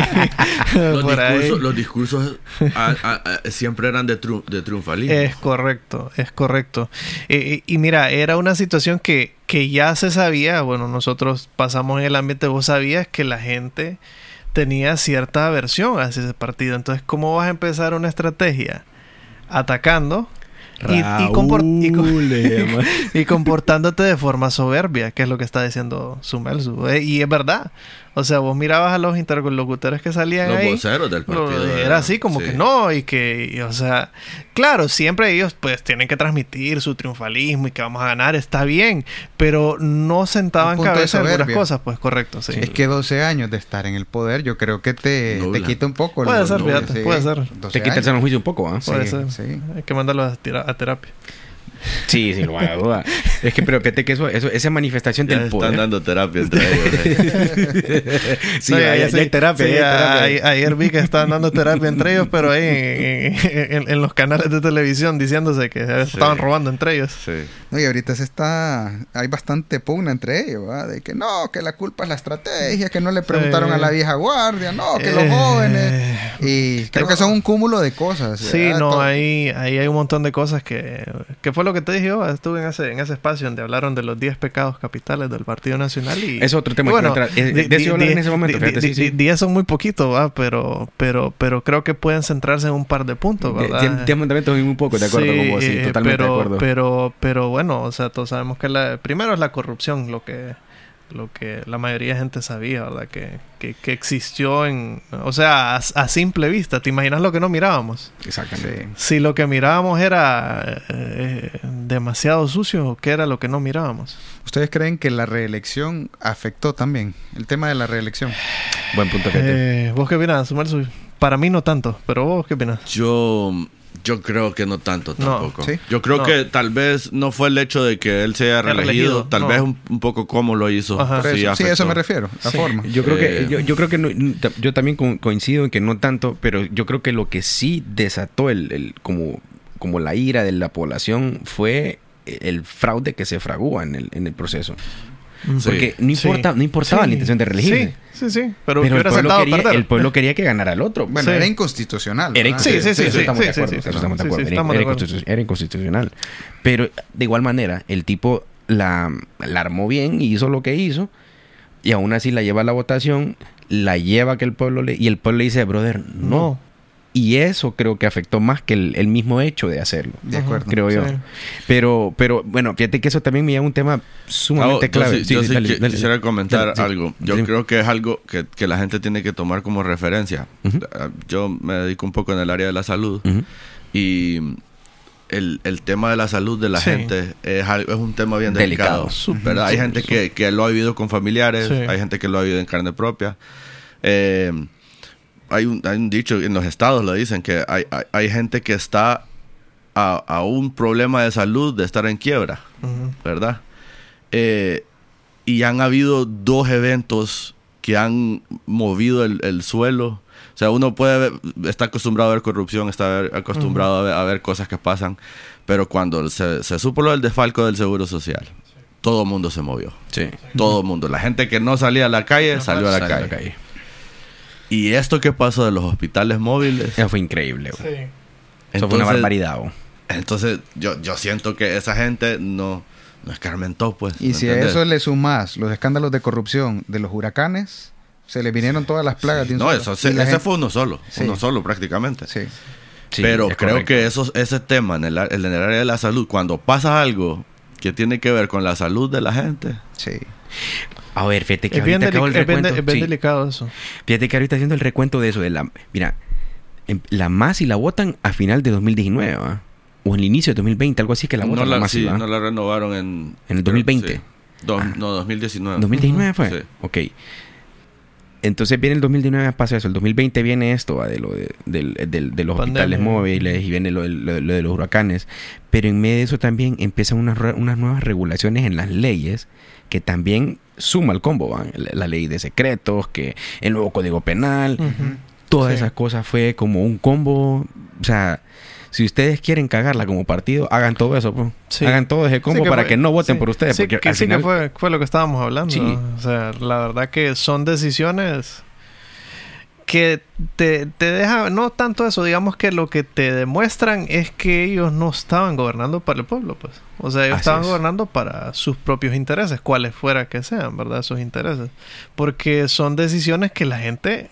los, por ahí. discursos, los discursos a- a- a- siempre eran de, de triunfalismo. Es correcto, es correcto. Eh, y mira, era una situación que, que ya se sabía, bueno, nosotros pasamos en el ambiente, vos sabías que la gente tenía cierta aversión hacia ese partido. Entonces, ¿cómo vas a empezar una estrategia? Atacando y, co- y comportándote de forma soberbia, que es lo que está diciendo Sumelsu. Eh, y es verdad. O sea, vos mirabas a los interlocutores que salían Los ahí. voceros del lo- partido. era así como Sí. que no, y que, y, o sea, claro, siempre ellos pues tienen que transmitir su triunfalismo y que vamos a ganar, está bien, pero no sentaban cabeza en algunas cosas, pues correcto, sí. Es que 12 años de estar en el poder, yo creo que te, te quita un poco. Puede el- ser, fíjate, sí, puede ser. 12 Te quitas años. el juicio un poco, ¿ah? Puede sí, ser. sí. Hay que mandarlos a, a terapia. Sí, sí, lo van a duda. Es que, pero fíjate que eso, eso esa manifestación Ya del están poder. dando terapia entre ellos. eh. sí, No, ya, sí, terapia. sí, ayer vi que estaban dando terapia entre ellos, pero ahí en, en- en- en los canales de televisión diciéndose que se estaban robando entre ellos. Sí. No, y ahorita se está, hay bastante pugna entre ellos, ¿verdad? De que no, que la culpa es la estrategia, que no le preguntaron Sí. a la vieja guardia, no, que los Eh, jóvenes. Y creo que son un cúmulo de cosas. Sí, ¿verdad? no, Todo- ahí, ahí hay un montón de cosas que... que fue lo que te dije yo? Estuve en ese, en ese espacio donde hablaron de los 10 pecados capitales del Partido Nacional y... Es otro tema y que no eh, de- de eso en ese momento, di- fíjate, di- sí, sí. 10 son muy poquitos, ¿va? Pero, pero, pero creo que pueden centrarse en un par de puntos, ¿verdad? de- de mandamientos muy poco, de acuerdo Sí, con vos, sí, eh, totalmente pero, de acuerdo. Pero, pero bueno, o sea, todos sabemos que la, primero es la corrupción, lo que, lo que la mayoría de gente sabía, ¿verdad? Que, que, que existió en, o sea, a, a simple vista. ¿Te imaginas lo que no mirábamos? Exactamente. Si lo que mirábamos era eh, demasiado sucio, ¿qué era lo que no mirábamos? ¿Ustedes creen que la reelección afectó también el tema de la reelección? Buen punto, fíjate. Eh, ¿Vos qué opinas? Para mí no tanto, pero vos qué opinas? Yo, yo creo que no tanto No, tampoco. ¿sí? Yo creo No. que tal vez no fue el hecho de que él se haya Reelegido, tal no. vez un, un poco cómo lo hizo. Ajá. Eso- sí, a afectó. eso me refiero, la Sí. forma. Yo creo que Eh, yo, yo creo que yo también co- coincido en que no tanto, pero yo creo que lo que sí desató el, el- como como la ira de la población fue el fraude que se fragó en el, en el proceso. Sí. Porque no, Sí. importa, no importaba Sí. la intención de reelegirse. Sí, sí, sí. Pero, el, pueblo quería, perder. el pueblo quería que ganara el otro. Bueno, Sí. era inconstitucional. Era. Sí, sí, sí, eso sí, estamos de acuerdo, Era- inconstitucional. Pero de igual manera, el tipo la, la armó bien y hizo lo que hizo. Y aún así la lleva a la votación, la lleva a que el pueblo le... Y el pueblo le dice, brother, no. Y eso creo que afectó más que el, el mismo hecho de hacerlo. De acuerdo. Creo yo. Sí. Pero, pero bueno, fíjate que eso también me llama un tema sumamente Ah, clave. Yo sí, yo sí dale, qui- dale, quisiera comentar dale, sí. algo. Yo Sí. creo que es algo que, que la gente tiene que tomar como referencia. Ah, Yo me dedico un poco en el área de la salud y el, el tema de la salud de la Sí. gente es, algo- es un tema bien Delicado. delicado. Hay gente que, que lo ha vivido con familiares, Sí. hay gente que lo ha vivido en carne propia. Eh, hay, un, hay un dicho, en los estados lo dicen, que hay, hay, hay gente que está a, a un problema de salud de estar en quiebra. ¿verdad? Eh, y han habido dos eventos que han movido el, el suelo. O sea, uno puede ver, está acostumbrado a ver corrupción, está ver- acostumbrado a, ver, a ver cosas que pasan, pero cuando se, se supo lo del desfalco del seguro social, todo el mundo se movió. Sí. Todo el mundo. La gente que no salía a la calle salió a la calle. Y esto que pasó de los hospitales móviles. Eso fue increíble. güey. Sí. Eso fue una barbaridad. güey. Entonces, yo, yo siento que esa gente no, no escarmentó, pues. Y ¿me si a eso le sumas los escándalos de corrupción de los huracanes, se le vinieron todas las plagas de un No, solo. eso, se- ese gente- fue uno solo, Sí. uno solo prácticamente. Sí. Sí, Pero creo correcto. que esos, ese tema en el, en el área de la salud, cuando pasa algo que tiene que ver con la salud de la gente, Sí. A ver, fíjate que Es bien, ahorita acabo el deli- es bien es delicado eso. Fíjate que ahorita haciendo el recuento de eso, de la. Mira, em- la MASI la votan a final de 2019, ¿va? O en el inicio de 2020, algo así que la no, votan la, la, sí, ¿va? no la renovaron en... En el 2020. sí. Do- Ah. No, 2019. 2019 fue. Sí. Ok. Entonces viene el 2019, pasa eso. El 2020 viene esto, ¿va? de lo de, los Pandemia. hospitales móviles y viene lo, lo de- lo de los huracanes. Pero en medio de eso también empiezan unas nuevas regulaciones en las leyes que también suma al combo. ¿va? La, ley de secretos, que el nuevo código penal. Todas esas cosas fue como un combo. O sea, si ustedes quieren cagarla como partido, hagan todo eso. Pues. Hagan todo ese combo para que no voten por ustedes. porque que, al final... fue, fue, lo que estábamos hablando. O sea, la verdad que son decisiones que te, te deja, no tanto eso, digamos que lo que te demuestran es que ellos no estaban gobernando para el pueblo, pues. O sea, ellos estaban gobernando para sus propios intereses, cuales fuera que sean, ¿verdad? Sus intereses. Porque son decisiones que la gente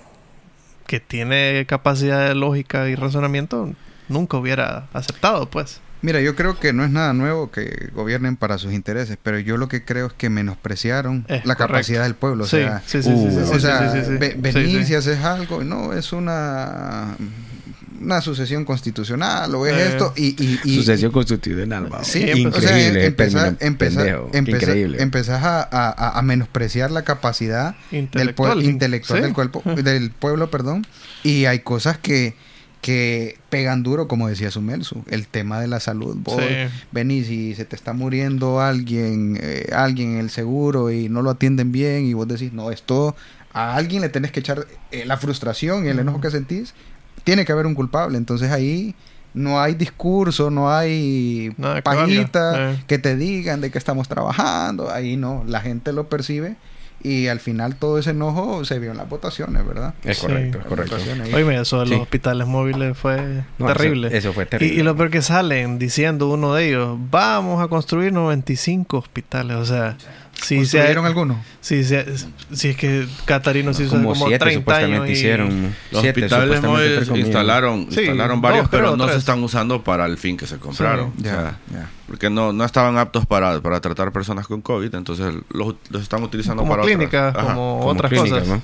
que tiene capacidad de lógica y razonamiento nunca hubiera aceptado, pues. Mira, yo creo que no es nada nuevo que gobiernen para sus intereses, pero yo lo que creo es que menospreciaron la capacidad del pueblo. O sea, venís y haces algo, no, es una una sucesión constitucional o es eh. esto y, y, sucesión constitucional sí increíble o sea, empezás, a, a, a, menospreciar la capacidad del pueblo intelectual del cuerpo del pueblo perdón y hay cosas que que pegan duro, como decía Sumelsu, el tema de la salud. Vos venís y se te está muriendo alguien, eh, alguien en el seguro y no lo atienden bien y vos decís, no, esto a alguien le tenés que echar eh, la frustración y el enojo que sentís, tiene que haber un culpable. Entonces ahí no hay discurso, no hay pañita eh. que te digan de que estamos trabajando, ahí no, la gente lo percibe y al final todo ese enojo se vio en las votaciones, ¿verdad? Es correcto, es correcto. Oye, eso de los hospitales móviles fue terrible. Eso, fue terrible. Y, lo peor que salen diciendo uno de ellos, vamos a construir 95 hospitales, o sea... Si se dieron algunos? Sí, si, si, es que Catarino se hizo como, como siete, 30 años hicieron. Los hospitales móviles instalaron, instalaron varios, pero no se están usando para el fin que se compraron. ya, ya. Porque no, no estaban aptos para, para tratar personas con COVID, entonces los, los están utilizando como para clínicas, como, otras cosas. ¿no?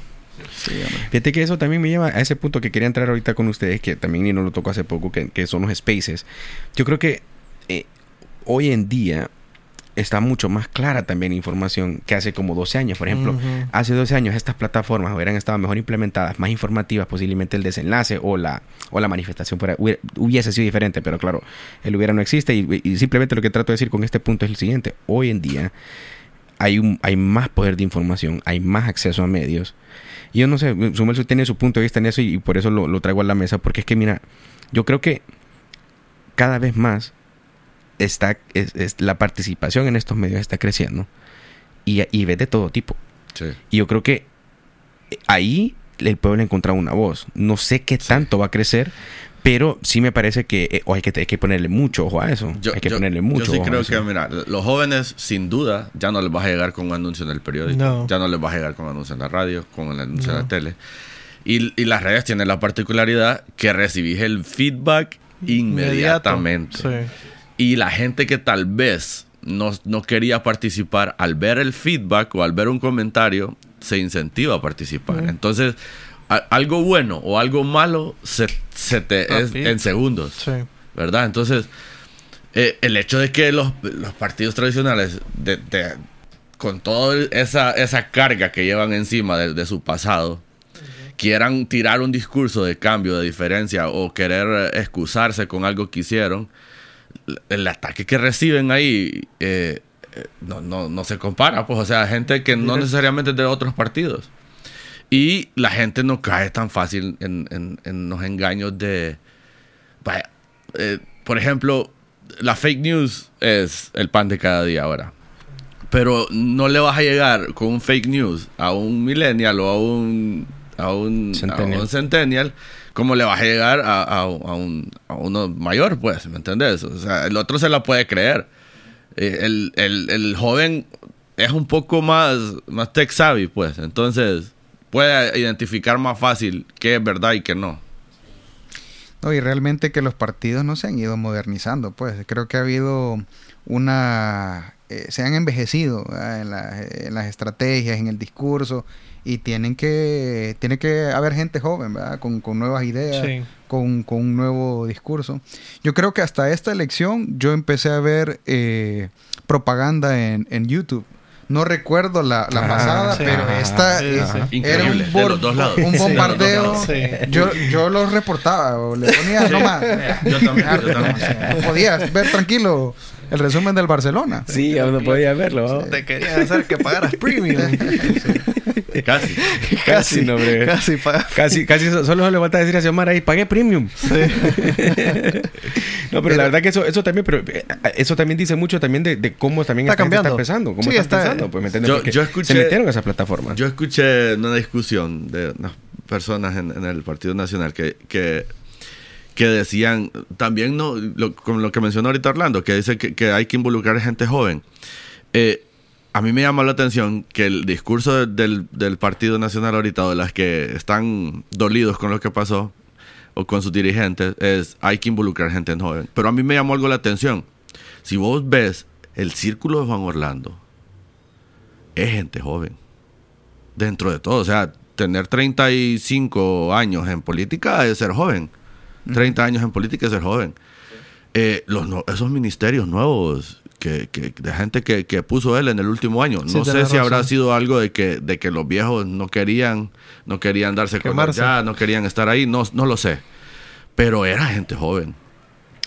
Fíjate que eso también me lleva a ese punto que quería entrar ahorita con ustedes, que también ni no lo tocó hace poco, que, que son los spaces. Yo creo que eh, hoy en día está mucho más clara también información que hace como 12 años. Por ejemplo, hace 12 años estas plataformas hubieran estado mejor implementadas, más informativas, posiblemente el desenlace o la, o la manifestación hubiese sido diferente, pero claro, el hubiera no existe y, simplemente lo que trato de decir con este punto es el siguiente. Hoy en día hay, un, hay más poder de información, hay más acceso a medios. Y yo no sé, Sumelso tiene su punto de vista en eso y, por eso lo, lo traigo a la mesa, porque es que mira, yo creo que cada vez más está, es, la participación en estos medios está creciendo y, y ves de todo tipo. Y yo creo que ahí el pueblo ha encontrado una voz. No sé qué tanto va a crecer, pero sí me parece que eh, hay, que hay que ponerle mucho ojo a eso. hay que ponerle mucho Yo sí creo que, mira, los jóvenes, sin duda, ya no les va a llegar con un anuncio en el periódico. Ya no les va a llegar con un anuncio en la radio, con un anuncio en la tele. Y, y, las redes tienen la particularidad que recibís el feedback inmediatamente. Sí. Y la gente que tal vez no, quería participar, al ver el feedback o al ver un comentario, se incentiva a participar. Entonces, algo bueno o algo malo se, te es en segundos. ¿Verdad? Entonces, eh, el hecho de que los, partidos tradicionales, de, con toda esa, esa carga que llevan encima de, su pasado, quieran tirar un discurso de cambio, de diferencia o querer excusarse con algo que hicieron, el ataque que reciben ahí eh, eh, no, no, no, se compara, pues, o sea, gente que no necesariamente es de otros partidos. Y la gente no cae tan fácil en, en, los engaños de... Vaya, eh, por ejemplo, la fake news es el pan de cada día ahora. Pero no le vas a llegar con un fake news a un millennial o a un, a un, A un centennial ¿cómo le vas a llegar a, a, un, a uno mayor, pues? ¿Me entiendes? O sea, el otro se la puede creer. Eh, el, el, el, joven es un poco más, más tech savvy, pues. Entonces, puede identificar más fácil qué es verdad y qué no. No, y realmente que los partidos no se han ido modernizando, pues. Creo que ha habido una... Eh, se han envejecido en, en las estrategias, en el discurso y tienen que tiene que haber gente joven, ¿verdad? Con, nuevas ideas, con, un nuevo discurso. Yo creo que hasta esta elección yo empecé a ver eh, propaganda en, en YouTube. No recuerdo la, la pasada, pero esta eh, era un, un bombardeo. Yo, yo lo reportaba o le ponía nomás. yo también. Podías ver tranquilo el resumen del Barcelona. Sí, aún no podía verlo. Te quería hacer que pagaras premium. casi. Casi, no, hombre. Casi, casi, casi solo le falta decir a Xiomara ahí, pagué premium. Sí. no, pero, la verdad que eso, eso también, pero eh, eso también dice mucho también de, de cómo también está, cambiando. está empezando, cómo sí, está, empezando, pues, ¿me entiendes? Yo, escuché, se metieron a esa plataforma. Yo escuché una discusión de unas personas en, en el Partido Nacional que, que que decían, también no, lo, como lo que mencionó ahorita Orlando, que dice que, que hay que involucrar gente joven. Eh, a mí me llama la atención que el discurso del, del, Partido Nacional ahorita, de las que están dolidos con lo que pasó, o con sus dirigentes, es hay que involucrar gente joven. Pero a mí me llamó algo la atención. Si vos ves el círculo de Juan Orlando, es gente joven. Dentro de todo. O sea, tener 35 años en política es ser joven. 30 años en política es ser joven. Eh, los, esos ministerios nuevos que, que de gente que, que, puso él en el último año. No sé si habrá sido algo de que, de que los viejos no querían, no querían darse cuenta ya, no querían estar ahí, no, no lo sé. Pero era gente joven.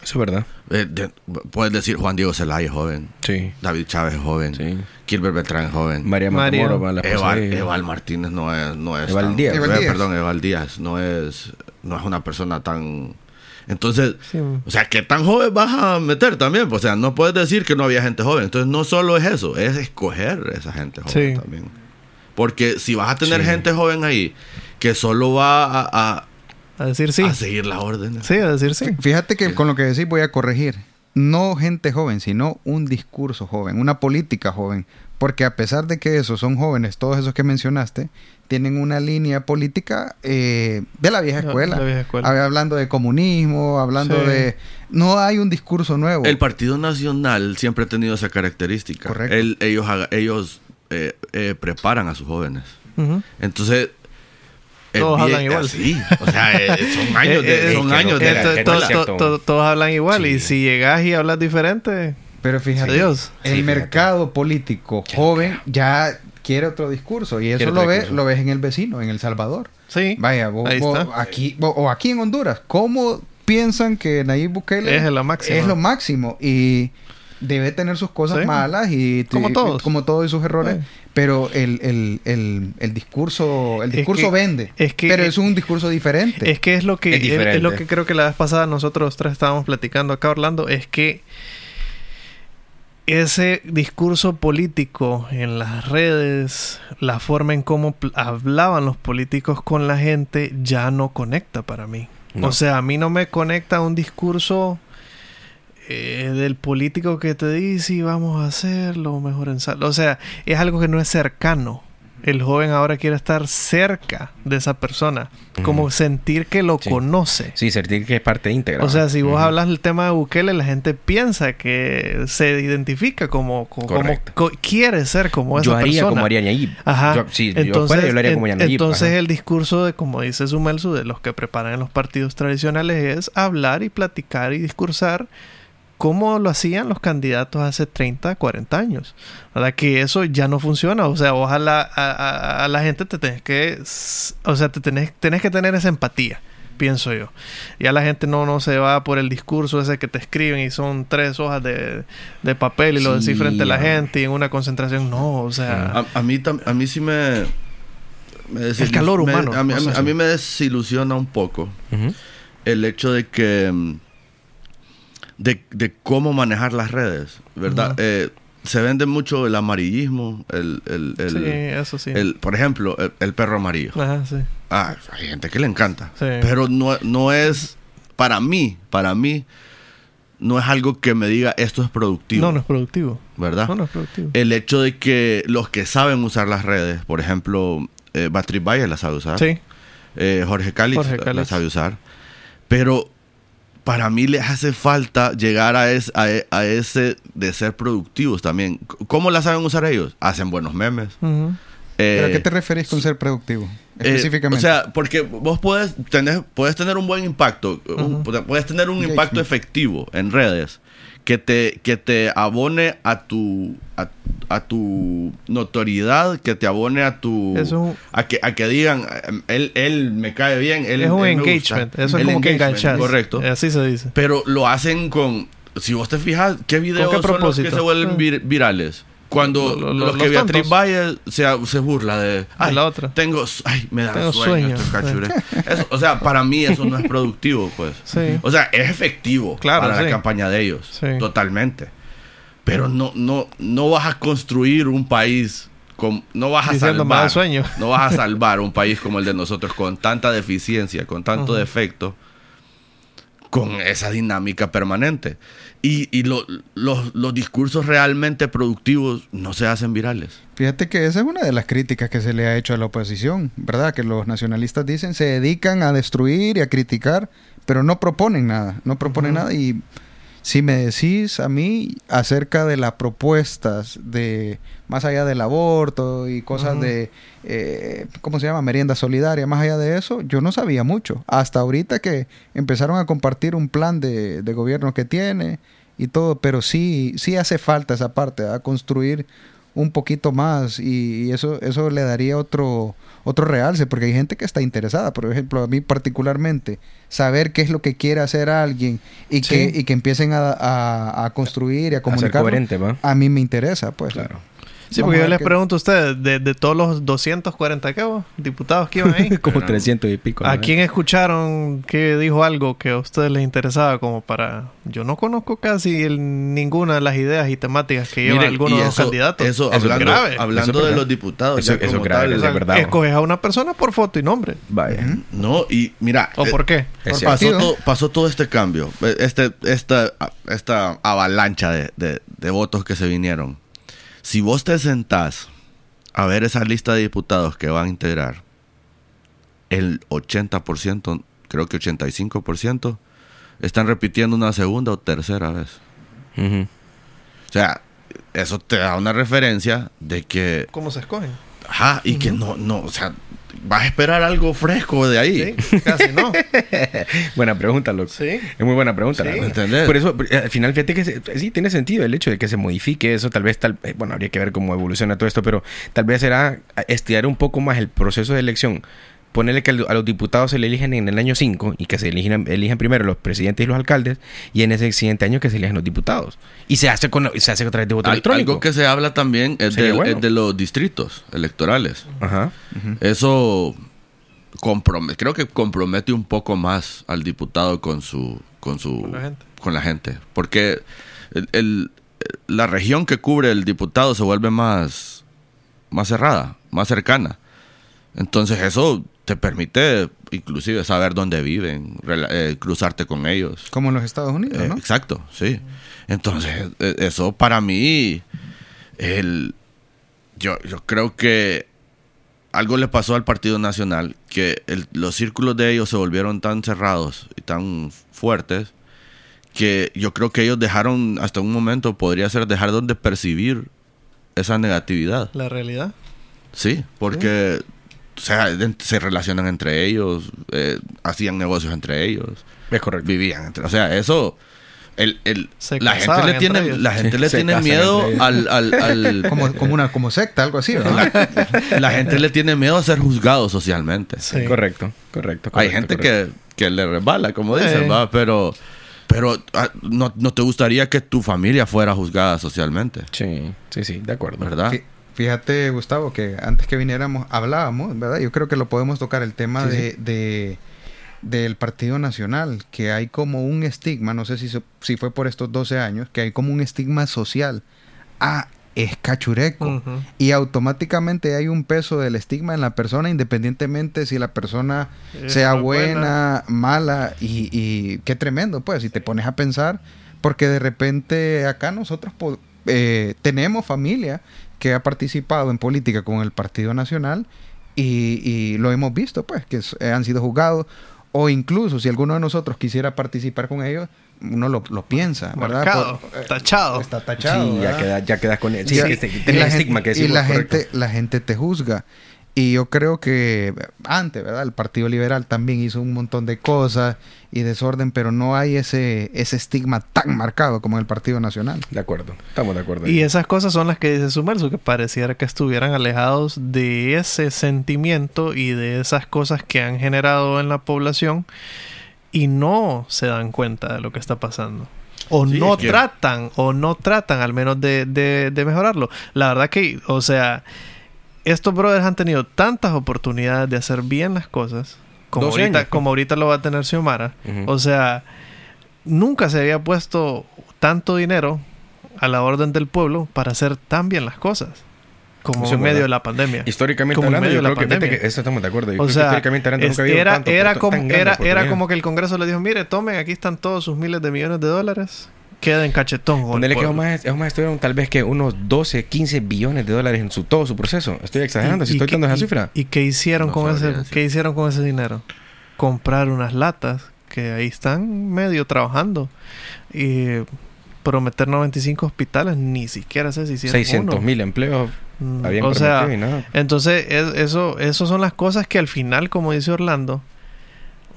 Eso es verdad. Eh, de, puedes decir Juan Diego Zelaya es joven. Sí. David Chávez es joven. Sí. Gilbert Beltrán es joven. María Matamoro, la Eval, Eval, Martínez no es... No es Eval tan, Díaz. Eval Díaz. Perdón, Eval Díaz. No es, no es una persona tan... Entonces, sí. o sea, ¿qué tan joven vas a meter también? O sea, no puedes decir que no había gente joven. Entonces, no solo es eso, es escoger esa gente joven sí. también. Porque si vas a tener sí. gente joven ahí que solo va a, a, a decir sí. A seguir las órdenes. Sí, a decir sí. Fíjate que con lo que decís voy a corregir. No gente joven, sino un discurso joven, una política joven. Porque a pesar de que esos son jóvenes, todos esos que mencionaste, tienen una línea política eh, de la vieja escuela. La vieja escuela. Hablando de comunismo, hablando sí. de... No hay un discurso nuevo. El Partido Nacional siempre ha tenido esa característica. Correcto. El, ellos ellos eh, eh, preparan a sus jóvenes. Uh -huh. Entonces, todos hablan igual. Sí, o sea, eh, son años de, son años todos hablan igual y si llegas y hablas diferente, pero fíjate, Dios. el sí, mercado fíjate. político joven ya quiere otro discurso y eso lo ves lo ves en el vecino, en El Salvador. Sí. Vaya, vos, vos aquí vos, o aquí en Honduras, ¿cómo piensan que Nayib Bukele es lo máximo? Es lo máximo y debe tener sus cosas sí. malas y como todos como todos y sus errores sí. pero el, el, el, el, discurso el discurso es que, vende es que, pero es un discurso diferente es que es lo que es, es, es, lo que creo que la vez pasada nosotros tres estábamos platicando acá Orlando es que ese discurso político en las redes, la forma en cómo hablaban los políticos con la gente, ya no conecta para mí. No. O sea, a mí no me conecta un discurso eh, del político que te dice vamos a hacerlo mejor en sal. O sea, es algo que no es cercano. El joven ahora quiere estar cerca de esa persona, uh -huh. como sentir que lo sí. conoce. Sí, sentir que es parte íntegra. O sea, si vos uh -huh. hablas del tema de Bukele, la gente piensa que se identifica como, como, como co quiere ser como esa yo haría persona. como haría Nayib. Ajá. Yo, sí, entonces, yo, fuera, yo lo haría como Nayib. Entonces Ajá. el discurso de, como dice Sumelsu, de los que preparan en los partidos tradicionales es hablar y platicar y discursar como lo hacían los candidatos hace 30, 40 años. ¿Verdad? Que eso ya no funciona. O sea, ojalá a, a, a la gente te tenés que... O sea, te tenés, tenés que tener esa empatía, pienso yo. Ya la gente no, no se va por el discurso ese que te escriben y son tres hojas de, de papel y lo decís frente a la gente y en una concentración. No, o sea... A, a mí, a mí sí me... me el calor humano. Me, a, mí, o sea, a, mí, me desilusiona un poco uh -huh. el hecho de que de, de, cómo manejar las redes, ¿verdad? Uh -huh. eh, se vende mucho el amarillismo, el... el, el sí, eso sí. El, por ejemplo, el, el, perro amarillo. Ajá, sí. Ah, hay gente que le encanta. Sí. Pero no, no es... Para mí, para mí, no es algo que me diga esto es productivo. No, no es productivo. ¿Verdad? No, no es productivo. El hecho de que los que saben usar las redes, por ejemplo, eh, Batriz Valle la sabe usar. Sí. Eh, Jorge Calix, Jorge la sabe usar. Pero para mí les hace falta llegar a, es, a, a, ese de ser productivos también. ¿Cómo la saben usar ellos? Hacen buenos memes. Uh -huh. eh, ¿Pero a qué te referís con ser productivo? Específicamente. Eh, o sea, porque vos puedes tener, puedes tener un buen impacto, uh -huh. puedes tener un impacto efectivo en redes que te, que te abone a tu, a, a, tu notoriedad, que te abone a tu... Eso, a, que, a que digan, él, él me cae bien, él Es un él engagement, eso es como que enganchar. Correcto. Así se dice. Pero lo hacen con... Si vos te fijas, ¿qué videos qué son los que se vuelven vir virales? cuando los, que Beatriz Valle se, se, burla de ay, la otra. tengo ay me da sueño, o sea para mí eso no es productivo pues. O sea es efectivo para la campaña de ellos totalmente pero no no no vas a construir un país con, no vas a salvar no vas a salvar un país como el de nosotros con tanta deficiencia con tanto defecto con esa dinámica permanente. Y, los, discursos realmente productivos no se hacen virales. Fíjate que esa es una de las críticas que se le ha hecho a la oposición, ¿verdad? Que los nacionalistas dicen se dedican a destruir y a criticar, pero no proponen nada, no proponen nada y si me decís a mí acerca de las propuestas de más allá del aborto y cosas de, eh, ¿cómo se llama? Merienda solidaria, más allá de eso, yo no sabía mucho. Hasta ahorita que empezaron a compartir un plan de, de gobierno que tiene y todo, pero sí, sí hace falta esa parte, a construir un poquito más y, eso, eso le daría otro, otro realce, porque hay gente que está interesada, por ejemplo, a mí particularmente, saber qué es lo que quiere hacer alguien y, que, y que empiecen a, a, construir y a comunicar. A, a mí me interesa, pues. Claro. Sí, porque yo les pregunto a ustedes, de, de todos los 240 ¿qué, diputados que iban ahí, como 300 y pico. ¿A quién escucharon que dijo algo que a ustedes les interesaba como para... Yo no conozco casi ninguna de las ideas y temáticas que llevan algunos de los candidatos. Eso, hablando, grave. hablando de los diputados. Eso, es grave, verdad. Escoges a una persona por foto y nombre. Vaya. No, y mira... ¿O por qué? pasó, todo, pasó todo este cambio, este, esta, esta avalancha de, de, de votos que se vinieron si vos te sentás a ver esa lista de diputados que van a integrar, el 80%, creo que 85%, están repitiendo una segunda o tercera vez. O sea, eso te da una referencia de que... ¿Cómo se escogen? Ajá, y que no, no, o sea, vas a esperar algo fresco de ahí. Sí, casi no. buena pregunta, loco. Sí. Es muy buena pregunta. Sí. Por eso, eh, al final, fíjate que sí tiene sentido el hecho de que se modifique eso. Tal vez, tal, eh, bueno, habría que ver cómo evoluciona todo esto, pero tal vez será estirar un poco más el proceso de elección ponerle que a los diputados se le eligen en el año 5 y que se eligen, eligen primero los presidentes y los alcaldes y en ese siguiente año que se eligen los diputados. Y se hace con se hace a través de voto electrónico. Algo que se habla también es, de, los distritos electorales. Ajá. Eso compromete, creo que compromete un poco más al diputado con su con su con la gente, porque el, la región que cubre el diputado se vuelve más más cerrada, más cercana. Entonces eso te permite inclusive saber dónde viven, eh, cruzarte con ellos. Como en los Estados Unidos, eh, ¿no? Exacto, sí. Entonces, e, eso para mí, el, yo, yo creo que algo le pasó al Partido Nacional, que los círculos de ellos se volvieron tan cerrados y tan fuertes, que yo creo que ellos dejaron, hasta un momento, podría ser dejar de percibir esa negatividad. La realidad. Sí, porque sea, se relacionan entre ellos, eh, hacían negocios entre ellos. Es correcto. Vivían entre, o sea, eso el, el, la, gente le tiene, la gente le tiene miedo al, al, como, como, una como secta algo así la, gente le tiene miedo a ser juzgado socialmente sí. correcto, correcto, hay gente Que, que le resbala como dicen ¿va? pero pero ah, no, no te gustaría que tu familia fuera juzgada socialmente sí sí sí de acuerdo verdad Fíjate, Gustavo, que antes que viniéramos hablábamos, ¿verdad? Yo creo que lo podemos tocar el tema de, del Partido Nacional, que hay como un estigma, no sé si, si fue por estos 12 años, que hay como un estigma social. Ah, es cachureco. Y automáticamente hay un peso del estigma en la persona, independientemente si la persona sea buena, mala, y, y, qué tremendo, pues, si te pones a pensar, porque de repente acá nosotros eh, tenemos familia que ha participado en política con el Partido Nacional y, lo hemos visto, pues, que han sido juzgados o incluso si alguno de nosotros quisiera participar con ellos, uno lo, piensa, ¿verdad? Eh, tachado. Está tachado. ya, queda, ya quedas con él. Sí, estigma que Y la gente, la gente te juzga. Y yo creo que antes, ¿verdad? El Partido Liberal también hizo un montón de cosas y desorden, pero no hay ese, ese estigma tan marcado como en el Partido Nacional. De acuerdo, estamos de acuerdo. Y esas cosas son las que dice Sumerso, que pareciera que estuvieran alejados de ese sentimiento y de esas cosas que han generado en la población y no se dan cuenta de lo que está pasando. O no tratan, o no tratan al menos de, de, mejorarlo. La verdad que, o sea, estos brothers han tenido tantas oportunidades de hacer bien las cosas, como, ahorita, como ahorita lo va a tener Xiomara. O sea, nunca se había puesto tanto dinero a la orden del pueblo para hacer tan bien las cosas como en medio de la pandemia. Históricamente hablando, yo creo que, eso estamos de acuerdo. o sea, históricamente nunca había era, tanto, era, como, era, era como que el Congreso le dijo, mire, tomen, aquí están todos sus miles de millones de dólares. Queda en cachetón. Ponerle que es más, más estuvieron tal vez que unos 12, 15 billones de dólares en su, todo su proceso. Estoy exagerando, si estoy dando esa cifra. ¿Y qué hicieron, con ese, qué hicieron con ese dinero? Comprar unas latas que ahí están medio trabajando. Y prometer 95 hospitales, ni siquiera sé si hicieron 600 mil empleos Mm, o sea, entonces eso, eso son las cosas que al final, como dice Orlando,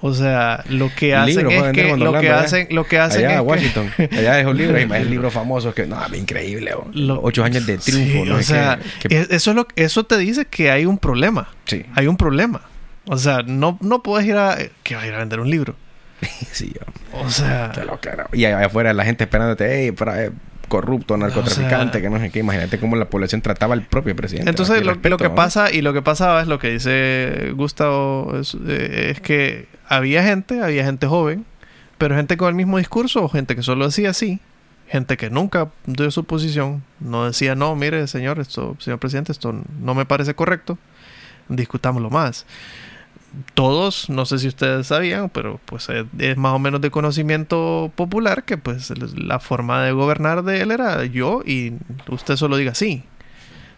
o sea, lo que hacen es que lo que hacen, lo que hacen allá, Washington, allá es un libro, hay libros famosos que no, increíble, ocho años de triunfo, O sea, eso es lo eso te dice que hay un problema. Sí. Hay un problema. O sea, no, no puedes ir a que vas a ir a vender un libro. sí, o sea, y allá afuera la gente esperándote, hey, para, eh, corrupto, narcotraficante, que no sé qué. Imagínate cómo la población trataba al propio presidente. Entonces, lo, que pasa y lo que pasaba es lo que dice Gustavo, eh, es, que había gente, había gente joven, pero gente con el mismo discurso o gente que solo decía sí, gente que nunca dio su posición, no decía, no, mire, señor, esto, señor presidente, esto no me parece correcto, discutámoslo más todos, no sé si ustedes sabían, pero pues es, más o menos de conocimiento popular que pues la forma de gobernar de él era yo y usted solo diga sí,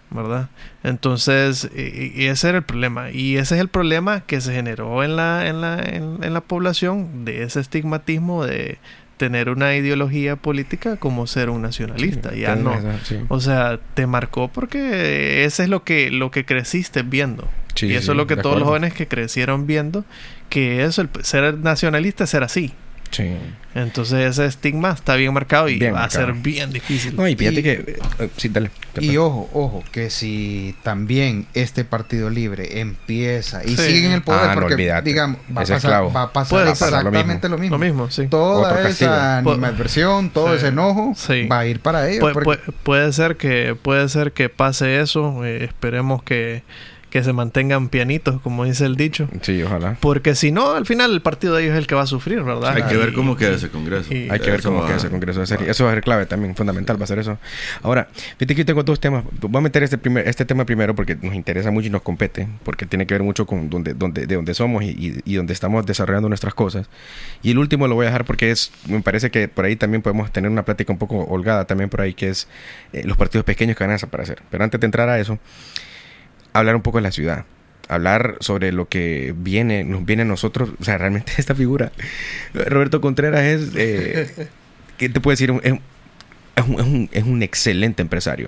¿verdad? Entonces, y, ese era el problema. Y ese es el problema que se generó en la, en la, en la población de ese estigmatismo de tener una ideología política como ser un nacionalista. ya no. O sea, te marcó porque ese es lo que, lo que creciste viendo. Y eso es lo que todos los jóvenes que crecieron viendo, que eso, el ser nacionalista es ser así. Sí. Entonces ese estigma está bien marcado y va a ser bien difícil. No, y fíjate que... Eh, sí, dale. Y ojo, ojo, que si también este Partido Libre empieza y sigue en el poder, ah, porque digamos, va a, pasar, va a pasar, exactamente lo mismo. Lo mismo, sí. Toda esa animadversión, todo ese enojo va a ir para ellos. puede, ser que, puede ser que pase eso. Eh, esperemos que que se mantengan pianitos, como dice el dicho. Sí, ojalá. Porque si no, al final el partido de ellos es el que va a sufrir, ¿verdad? Hay que ver cómo queda ese congreso. Hay que ver cómo queda ese congreso. Eso va a ser clave también, fundamental va a ser eso. Ahora, fíjate que yo tengo dos temas. Voy a meter este, primer, este tema primero porque nos interesa mucho y nos compete, porque tiene que ver mucho con donde, donde, de dónde somos y, y, donde estamos desarrollando nuestras cosas. Y el último lo voy a dejar porque es, me parece que por ahí también podemos tener una plática un poco holgada también por ahí, que es eh, los partidos pequeños que van a desaparecer. Pero antes de entrar a eso, hablar un poco de la ciudad hablar sobre lo que viene, nos viene a nosotros. O sea, realmente esta figura, Roberto Contreras es, eh, ¿qué te puedo decir? Es, un, es, un, excelente empresario.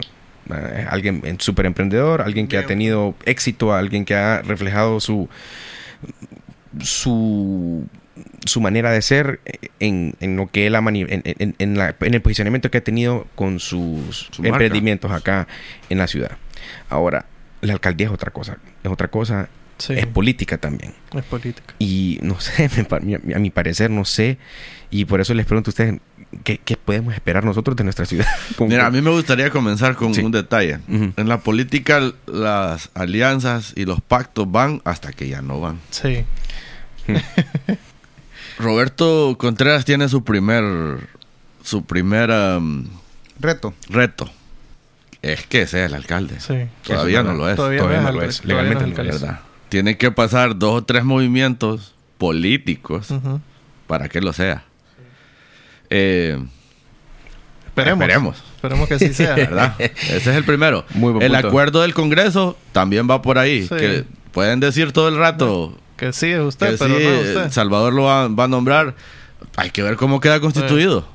Alguien súper emprendedor, alguien que ha tenido éxito, alguien que ha reflejado su, su, su manera de ser en, en lo que él ha en, en, la, en, el posicionamiento que ha tenido con sus emprendimientos acá en la ciudad. Ahora, la alcaldía es otra cosa. Es otra cosa. Es política también. Es política. Y no sé, a mi parecer, no sé. Y por eso les pregunto a ustedes, ¿qué, podemos esperar nosotros de nuestra ciudad? Mira, a mí me gustaría comenzar con un detalle. En la política, las alianzas y los pactos van hasta que ya no van. Sí. Roberto Contreras tiene su primer. Su primer. Um, reto. Reto es que sea el alcalde. Sí. Todavía no lo es. Todavía, no, lo es. Legalmente no, es. ¿verdad? Tiene que pasar dos o tres movimientos políticos para que lo sea. Eh, esperemos. Esperemos. Esperemos que así sea. ¿Verdad? Ese es el primero. Muy el acuerdo del Congreso también va por ahí. Que pueden decir todo el rato. Que sí, es usted, pero no es usted. Salvador lo va, a nombrar. Hay que ver cómo queda constituido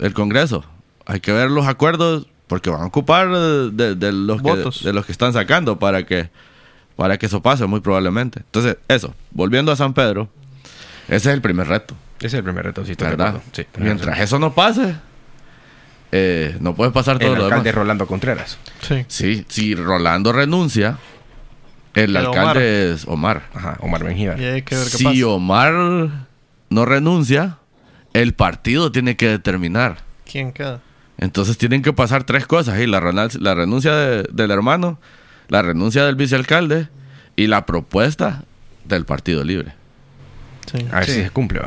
el Congreso. Hay que ver los acuerdos porque van a ocupar de, los, que, de los que están sacando para que, para que eso pase, muy probablemente. Entonces, eso, volviendo a San Pedro, ese es el primer reto. Ese es el primer reto, sí, ¿verdad? Sí, Mientras eso no pase, eh, no puede pasar todo el lo alcalde Rolando Contreras. Sí. Sí, si Rolando renuncia, el, alcalde es Omar. Ajá, Omar Benjíbar. si Omar no renuncia, el partido tiene que determinar ¿Quién queda? Entonces tienen que pasar tres cosas. Y la, la renuncia del hermano, la renuncia del vicealcalde y la propuesta del Partido Libre. Sí. A ver si se cumple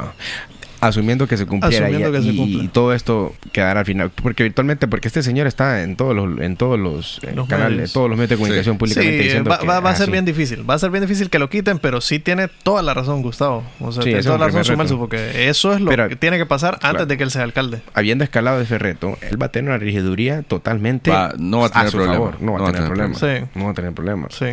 asumiendo que se cumpliera y, todo esto quedara al final. Porque virtualmente porque este señor está en todos los en todos los, eh, canales medios. todos los medios de comunicación públicamente diciendo va, va, a ser bien difícil va a ser bien difícil que lo quiten pero sí tiene toda la razón Gustavo. O sea tiene toda la razón Sumelso porque eso es lo que tiene que pasar antes de que él sea alcalde. Habiendo escalado ese reto él va a tener una rigiduría totalmente no va a tener problema. no va a tener problema. no va a tener problema. Sí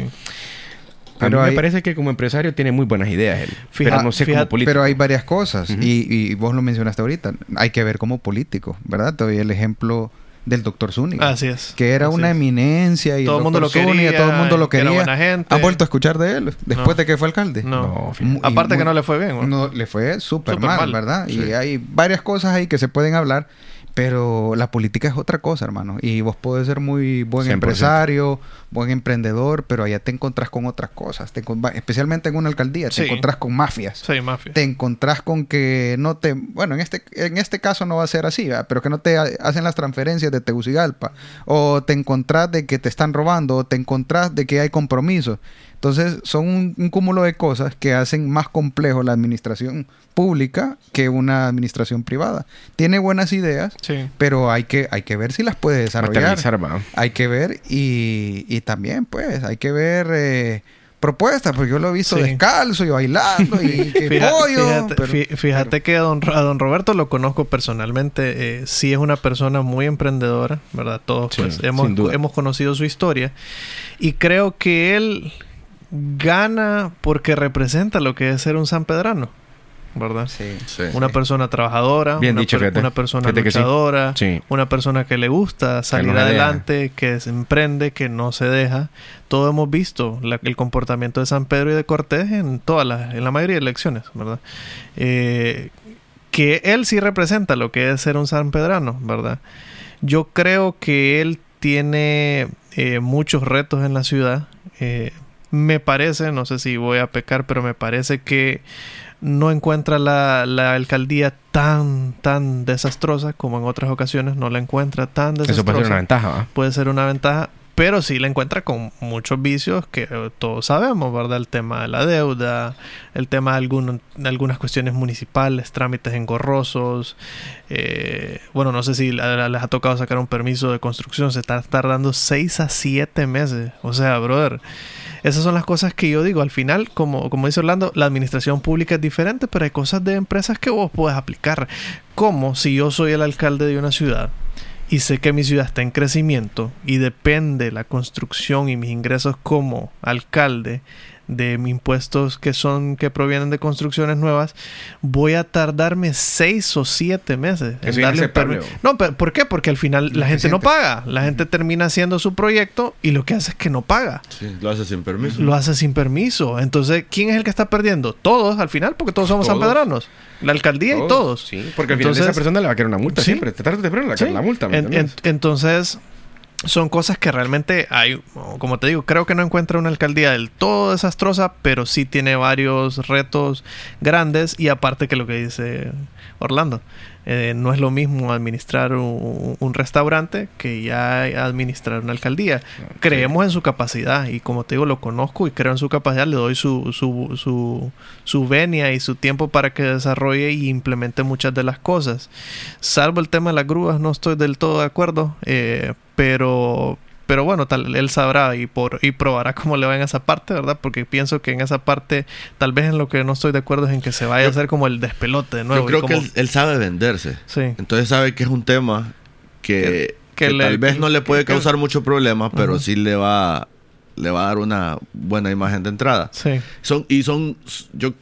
pero me parece que como empresario tiene muy buenas ideas él. pero no sé como político. Pero hay varias cosas. y, y, vos lo mencionaste ahorita. Hay que ver como político, ¿verdad? Te doy el ejemplo del doctor Zúñiga. Así es. Que era una eminencia y todo el mundo lo quería. Todo el mundo lo quería. Era gente. ¿Han vuelto a escuchar de él después de que fue alcalde? No. Aparte que no le fue bien. No, le fue súper mal, ¿verdad? Y hay varias cosas ahí que se pueden hablar. Pero la política es otra cosa, hermano. Y vos podés ser muy buen empresario, buen emprendedor, pero allá te encontrás con otras cosas. Te, especialmente en una alcaldía, te encontrás con mafias. Sí, mafias. Te encontrás con que no te... Bueno, en este, en este caso no va a ser así, pero que no te hacen las transferencias de Tegucigalpa. O te encontrás de que te están robando, o te encontrás de que hay compromisos. Entonces, son un, cúmulo de cosas que hacen más complejo la administración pública que una administración privada. Tiene buenas ideas, pero hay que, hay que ver si las puede desarrollar. Hay que ver y, y, también, pues, hay que ver... Eh, propuestas, porque yo lo he visto descalzo y bailando y que fíjate, Fíjate, que a don, don, Roberto lo conozco personalmente. Eh, sí es una persona muy emprendedora, ¿verdad? Todos pues, hemos, hemos conocido su historia. Y creo que él gana porque representa lo que es ser un sanpedrano. ¿verdad? Sí. una persona trabajadora, Bien una, dicho, una persona luchadora, una persona que le gusta salir adelante, que se emprende, que no se deja. Todo hemos visto el comportamiento de San Pedro y de Cortés en todas las, en la mayoría de elecciones, ¿verdad? Eh, que él sí representa lo que es ser un sanpedrano, ¿verdad? Yo creo que él tiene eh, muchos retos en la ciudad. Eh, me parece, no sé si voy a pecar, pero me parece que no encuentra la, la, alcaldía tan, tan desastrosa como en otras ocasiones, no la encuentra tan desastrosa. Eso puede ser una ventaja. Puede ser una ventaja, pero sí la encuentra con muchos vicios que todos sabemos, ¿verdad? El tema de la deuda, el tema de, de algunas cuestiones municipales, trámites engorrosos. Eh, bueno, no sé si les ha tocado sacar un permiso de construcción, se está tardando 6 a 7 meses. O sea, brother. Esas son las cosas que yo digo. Al final, como, como dice Orlando, la administración pública es diferente, pero hay cosas de empresas que vos puedes aplicar. Como si yo soy el alcalde de una ciudad y sé que mi ciudad está en crecimiento y depende la construcción y mis ingresos como alcalde de impuestos que son que provienen de construcciones nuevas, voy a tardarme seis o siete meses en darle permiso. No, pero ¿por qué? Porque al final la gente no paga. La gente termina haciendo su proyecto y lo que hace es que no paga. Sí, lo hace sin permiso. Lo hace sin permiso. Entonces, ¿quién es el que está perdiendo? Todos al final, porque todos somos sanpedranos. La alcaldía y todos. Sí, porque al final esa persona le va a querer una multa siempre. Te tarda la, la multa. entonces son cosas que realmente hay, como te digo, creo que no encuentra una alcaldía del todo desastrosa, pero sí tiene varios retos grandes y aparte que lo que dice Orlando, eh, no es lo mismo administrar un, restaurante que ya administrar una alcaldía. Creemos en su capacidad y como te digo, lo conozco y creo en su capacidad, le doy su, su, su, su venia y su tiempo para que desarrolle y implemente muchas de las cosas. Salvo el tema de las grúas, no estoy del todo de acuerdo, eh, pero pero bueno, tal, él sabrá y, por, y probará cómo le va en esa parte, ¿verdad? Porque pienso que en esa parte, tal vez en lo que no estoy de acuerdo es en que se vaya a hacer como el despelote de nuevo. Yo creo que él, sabe venderse. Sí. Entonces sabe que es un tema que, tal vez no le puede causar mucho problema, pero sí le va, le va a dar una buena imagen de entrada. Sí. Son, y son, yo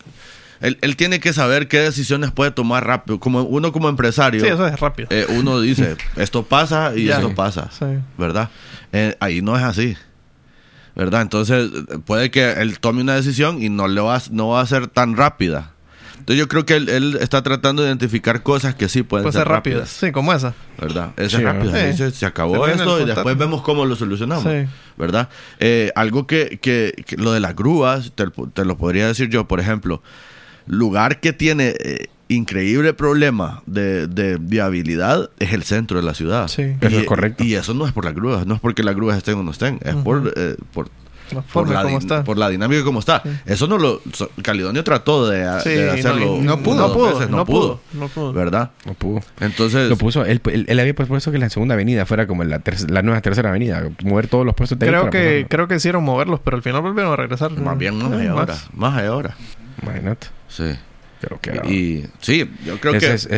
él, tiene que saber qué decisiones puede tomar rápido. Como uno como empresario. Sí, eso es rápido. Eh, uno dice, esto pasa y esto pasa. ¿Verdad? Eh, ahí no es así. ¿Verdad? Entonces, puede que él tome una decisión y no, le va, no va a ser tan rápida. Entonces yo creo que él, está tratando de identificar cosas que sí pueden ser, rápidas. Sí, como esa. ¿Verdad? Esa es rápida. se acabó esto y después vemos cómo lo solucionamos. ¿Verdad? Eh, algo que, que, lo de las grúas, te, te, lo podría decir yo, por ejemplo lugar que tiene eh, increíble problema de, de, viabilidad es el centro de la ciudad. Sí. Eso es correcto. Y eso no es por las grúas, no es porque las grúas estén o no estén, es por, eh, por por, la está. por la dinámica como está. Eso no lo. Calidonio trató de, hacerlo. No, pudo. No pudo, no, pudo, no pudo. ¿Verdad? No pudo. Entonces. Lo puso. Él, él, había propuesto que la segunda avenida fuera como la, la nueva tercera avenida. Mover todos los puestos de Creo que creo que hicieron moverlos, pero al final volvieron a regresar. Más bien más de ahora. Más de ahora. Imagínate. Sí. Y sí, yo creo que... Es,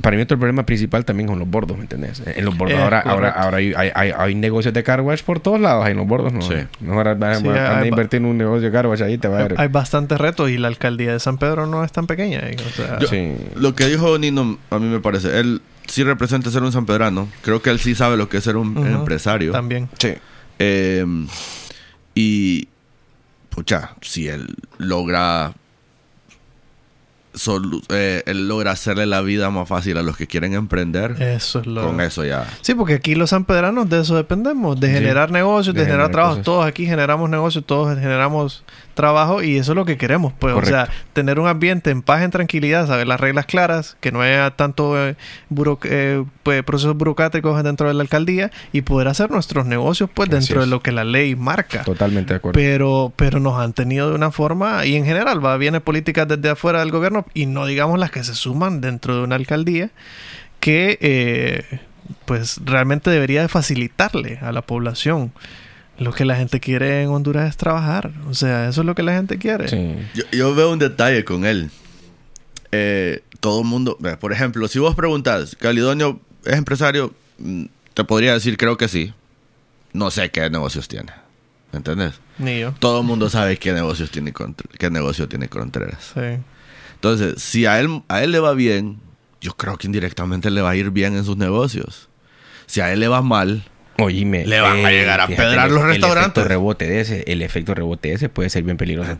para mí otro problema principal también con los bordos, ¿me entendés? En los bordos ahora, ahora, ahora hay, hay, hay, negocios de car wash por todos lados. En los bordos no. Sí. Mejor vas a invertir en un negocio de car wash ahí te va a ver. Hay bastantes retos y la alcaldía de San Pedro no es tan pequeña. Lo que dijo Nino a mí me parece, él sí representa ser un sanpedrano. Creo que él sí sabe lo que es ser un empresario. También. Sí. Eh, y, pucha, si él logra eh, él logra hacerle la vida más fácil a los que quieren emprender. Eso es lo... Con eso ya. Sí, porque aquí los sanpedranos de eso dependemos, de generar negocios, de, generar, trabajo. Todos aquí generamos negocios, todos generamos trabajo y eso es lo que queremos, pues, o sea, tener un ambiente en paz, en tranquilidad, saber las reglas claras, que no haya tanto eh, eh, pues, procesos burocráticos dentro de la alcaldía y poder hacer nuestros negocios, pues, dentro de lo que la ley marca. Totalmente de acuerdo. Pero, pero nos han tenido de una forma, y en general, va, viene políticas desde afuera del gobierno y no digamos las que se suman dentro de una alcaldía, que, eh, pues, realmente debería de facilitarle a la población lo que la gente quiere en Honduras es trabajar. O sea, eso es lo que la gente quiere. Yo, veo un detalle con él. Eh, todo el mundo, por ejemplo, si vos preguntas, ¿Calidonio es empresario? Mm, te podría decir, creo que sí. No sé qué negocios tiene. ¿Entendés? Ni yo. Todo el mundo sabe qué negocios tiene, qué negocio tiene Contreras. Sí. Entonces, si a él, a él le va bien, yo creo que indirectamente le va a ir bien en sus negocios. Si a él le va mal, Oíme, le van a llegar a pedrar los restaurantes. El efecto rebote de ese, el efecto rebote de ese puede ser bien peligroso.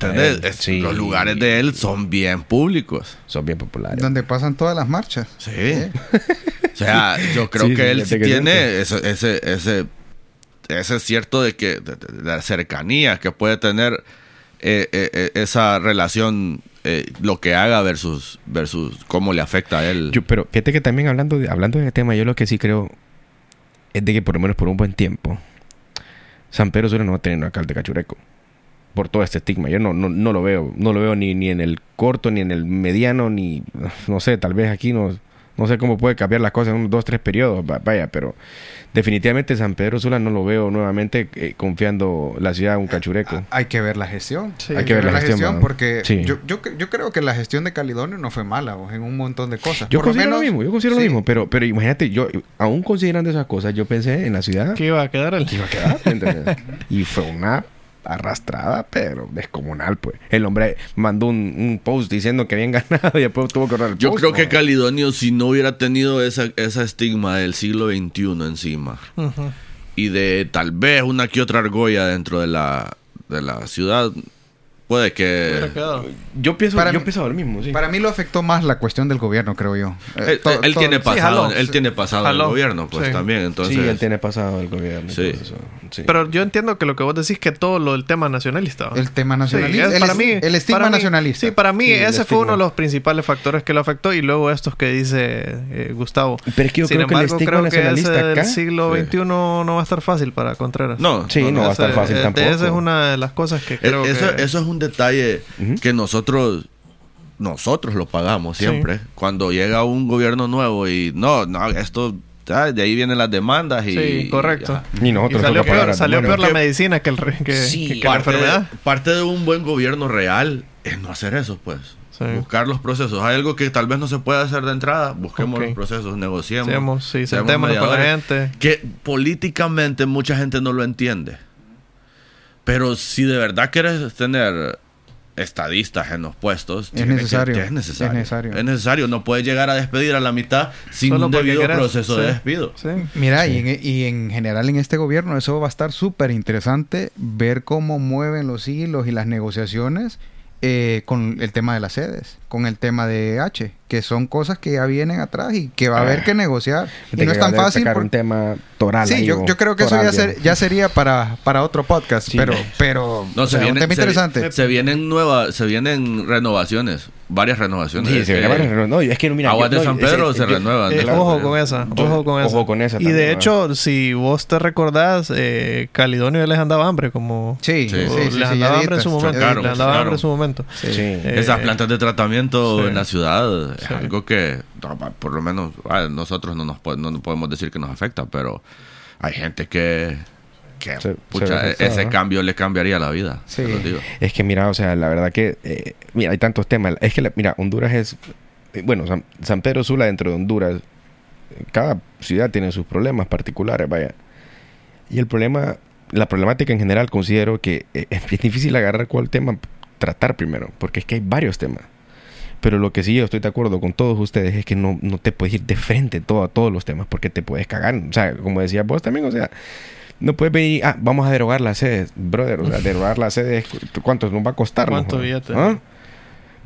Los lugares de él son bien públicos. Son bien populares. Donde pasan todas las marchas. Sí. o sea, yo creo que él sí tiene ese, ese, ese, ese cierto de que de, la cercanía que puede tener eh, eh, eh, esa relación lo que haga versus versus cómo le afecta a él. pero fíjate que también hablando de, hablando de ese tema, yo lo que sí creo es de que por lo menos por un buen tiempo San Pedro Sula no va a tener un alcalde cachureco por todo este estigma. Yo no, no, no lo veo, no lo veo ni, ni en el corto, ni en el mediano, ni no sé, tal vez aquí no, no sé cómo puede cambiar las cosas en unos dos, tres periodos, vaya, pero definitivamente San Pedro Sula no lo veo nuevamente eh, confiando la ciudad a un cachureco. Hay que ver la gestión. hay, que ver, la gestión, porque yo, yo, yo, creo que la gestión de Calidonio no fue mala en un montón de cosas. Yo considero lo, mismo, yo considero lo mismo, pero, pero imagínate, yo aún considerando esas cosas, yo pensé en la ciudad que iba a quedar el... que iba a quedar, y fue una arrastrada, pero descomunal, pues. El hombre mandó un, post diciendo que habían ganado y después tuvo que correr el Yo creo que Calidonio, si no hubiera tenido esa, esa estigma del siglo XXI encima y de tal vez una que otra argolla dentro de la, de la ciudad, Puede que... Yo pienso, para yo pienso lo mismo, sí. Para mí lo afectó más la cuestión del gobierno, creo yo. Eh, él, tiene pasado, él tiene pasado el gobierno, pues también, entonces... Sí, él tiene pasado el gobierno. Sí. Pero yo entiendo que lo que vos decís que todo lo del tema nacionalista. El tema nacionalista. el, para mí, el estigma nacionalista. Sí, para mí ese fue uno de los principales factores que lo afectó y luego estos que dice eh, Gustavo. Pero es que yo Sin creo embargo, que el estigma creo que ese del siglo XXI no va a estar fácil para Contreras. No, sí, no, va a estar fácil tampoco. Esa es una de las cosas que creo eso, que... Eso es un detalle que nosotros nosotros lo pagamos siempre. Cuando llega un gobierno nuevo y no, no, esto de ahí vienen las demandas y sí, correcto. Y, nosotros salió, peor, salió peor la medicina que, el, que, la enfermedad. parte de un buen gobierno real es no hacer eso, pues. Buscar los procesos. Hay algo que tal vez no se puede hacer de entrada. Busquemos los procesos, negociemos. sí, con la gente. Que políticamente mucha gente no lo entiende. Pero si de verdad quieres tener estadistas en los puestos. Es necesario. es necesario. es necesario. No puedes llegar a despedir a la mitad sin un debido proceso de despido. Mira, Y, en, y, en, general en este gobierno eso va a estar súper interesante ver cómo mueven los hilos y las negociaciones eh, con el tema de las sedes, con el tema de H que son cosas que ya vienen atrás y que va a haber ah. que negociar. y no es tan fácil. Por... un tema toral. Sí, yo, creo que eso ya, ya, sería para, para otro podcast, pero, pero no, se viene, un tema interesante. Se vienen nuevas, se vienen renovaciones varias renovaciones. Sí, se vienen varias renovaciones. No, es que mira, Aguas de San Pedro se renuevan. Eh, ojo con esa, ojo con esa. Ojo con esa. Y de hecho, si vos te recordás, eh, Calidonio les andaba hambre, como. Sí, sí, sí. Les andaba hambre en su momento. Les andaba hambre en su momento. Sí. Eh, Esas plantas de tratamiento en la ciudad es algo que, por lo menos, nosotros no nos no podemos decir que nos afecta, pero hay gente que que ese cambio le cambiaría la vida. Es que mira, o sea, la verdad que, eh, mira, hay tantos temas. Es que, mira, Honduras es, eh, bueno, San, Pedro Sula dentro de Honduras, cada ciudad tiene sus problemas particulares, vaya. Y el problema, la problemática en general, considero que eh, es difícil agarrar cuál tema tratar primero, porque es que hay varios temas. Pero lo que sí yo estoy de acuerdo con todos ustedes es que no, no te puedes ir de frente todo, a todos los temas porque te puedes cagar. O sea, como decías vos también, o sea, no puedes venir, ah, vamos a derogar las sedes, brother. O sea, derogar las sedes, ¿cuánto nos va a costar? ¿Cuánto billete? ¿Ah?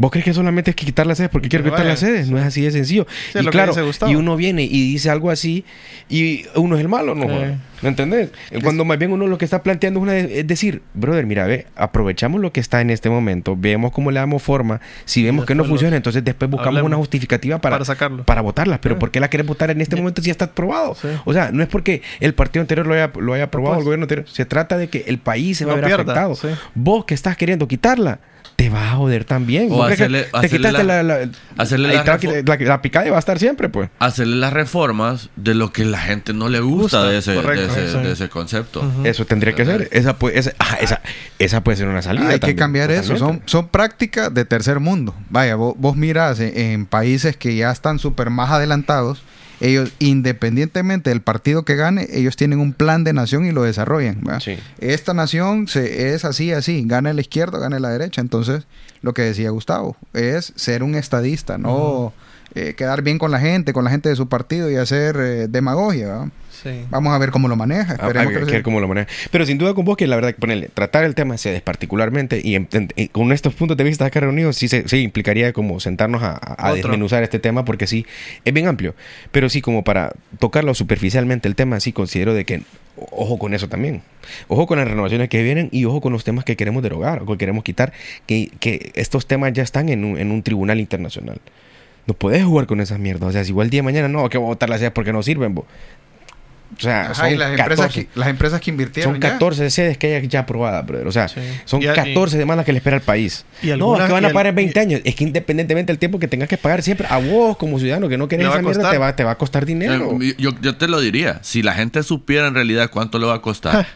¿Vos crees que solamente es que quitar las sedes porque quiero quitar las sedes? No es así de sencillo. y claro, y uno viene y dice algo así y uno es el malo, ¿no? ¿Me entendés? Cuando más bien uno lo que está planteando es, una, es decir, brother, mira, ve, aprovechamos lo que está en este momento, vemos cómo le damos forma, si vemos que no funciona, entonces después buscamos una justificativa para, para, sacarlo. para votarlas. Pero ¿por qué la querés votar en este momento si ya está aprobado? O sea, no es porque el partido anterior lo haya, lo haya aprobado, el gobierno anterior, se trata de que el país se va a ver afectado. Vos que estás queriendo quitarla, te va a joder también. O hacerle, te quitaste la, la, hacerle la, picada va a estar siempre, pues. Hacerle las reformas de lo que la gente no le gusta, de, ese, de, ese, concepto. Eso tendría que ser. Esa puede, esa, esa, esa, puede ser una salida. Hay que cambiar eso. Son, son prácticas de tercer mundo. Vaya, vos, vos mirás en países que ya están súper más adelantados ellos, independientemente del partido que gane, ellos tienen un plan de nación y lo desarrollan. Esta nación se, es así, así, gana la izquierda, gana la derecha. Entonces, lo que decía Gustavo, es ser un estadista, no eh, quedar bien con la gente, con la gente de su partido y hacer eh, demagogia. Vamos a ver cómo lo maneja. Esperemos que ver cómo lo maneja. Pero sin duda con vos que la verdad, ponerle, tratar el tema sedes particularmente y, con estos puntos de vista acá reunidos sí, se, implicaría como sentarnos a, desmenuzar este tema porque sí, es bien amplio. Pero sí, como para tocarlo superficialmente el tema, sí considero de que ojo con eso también. Ojo con las renovaciones que vienen y ojo con los temas que queremos derogar o que queremos quitar, que, que estos temas ya están en un, en un tribunal internacional. No puedes jugar con esas mierdas. O sea, si igual el día de mañana no, que voy a votar las sedes porque no sirven, bo. O sea, son las, empresas que, las empresas que invirtieron. Son 14 sedes que hay ya aprobadas, brother. O sea, son 14 demandas que le espera el país. no, es que van a pagar en 20 años. Es que independientemente del tiempo que tengas que pagar siempre, a vos como ciudadano que no querés esa mierda, te va, te va a costar dinero. Eh, yo, yo te lo diría. Si la gente supiera en realidad cuánto le va a costar.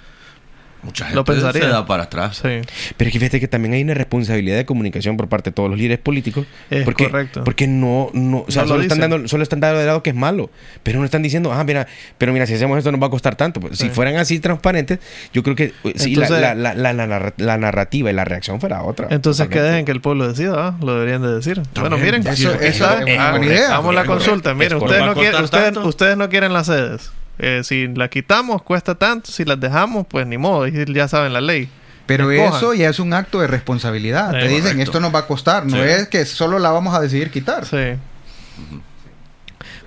Mucha gente lo pensaría. se da para atrás. Sí. Pero es que fíjate que también hay una responsabilidad de comunicación por parte de todos los líderes políticos. Es porque, correcto. Porque no, no, o sea, solo, están dando, solo están dando de lado que es malo. Pero no están diciendo, ah, mira, pero mira, si hacemos esto nos va a costar tanto. Pues, Si fueran así transparentes, yo creo que eh, sí, la, la, la, narrativa y la reacción fuera otra. Entonces que dejen que el pueblo decida, ¿ah? Lo deberían de decir. bueno, miren, eso, es buena idea. Vamos a la consulta. Miren, ustedes no, quieren, ustedes, ustedes no quieren las sedes. Eh, si la quitamos cuesta tanto, si las dejamos, pues ni modo, ya saben la ley. Pero eso ya es un acto de responsabilidad. Te dicen, esto nos va a costar, no es que solo la vamos a decidir quitar. Sí.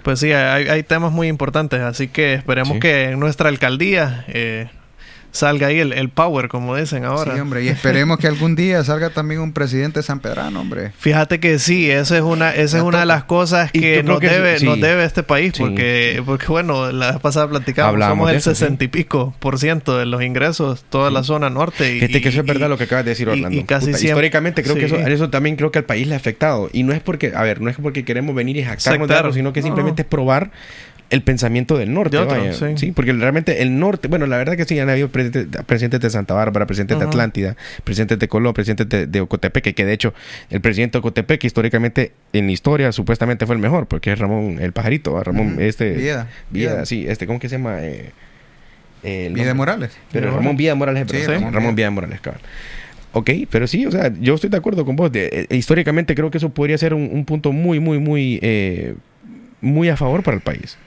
Pues sí, hay, temas muy importantes, así que esperemos que en nuestra alcaldía eh, salga ahí el, power, como dicen ahora. Sí, hombre, y esperemos que algún día salga también un presidente San Pedrano, hombre. Fíjate que sí, esa es una, esa es una de las cosas que nos debe, nos debe este país, porque, porque bueno, la vez pasada platicamos, somos el sesenta y pico por ciento de los ingresos, toda la zona norte. Y, que eso es verdad lo que acabas de decir, Orlando. Y, casi históricamente creo que eso, eso también creo que al país le ha afectado. Y no es porque, a ver, no es porque queremos venir y jactarnos de algo, sino que simplemente es probar el pensamiento del norte. sí. porque realmente el norte, bueno, la verdad que sí, han habido presidentes, de Santa Bárbara, presidentes de Atlántida, presidentes de Colón, presidentes de, Ocotepeque, que de hecho el presidente de Ocotepeque históricamente en historia supuestamente fue el mejor, porque es Ramón el pajarito, Ramón este... Vida. Vida, sí, este, ¿cómo que se llama? Eh, Vida Morales. Pero Ramón Vida Morales, sí, Ramón, Vida Morales, cabrón. Ok, pero sí, o sea, yo estoy de acuerdo con vos. Eh, históricamente creo que eso podría ser un, punto muy, muy, muy, eh, muy a favor para el país.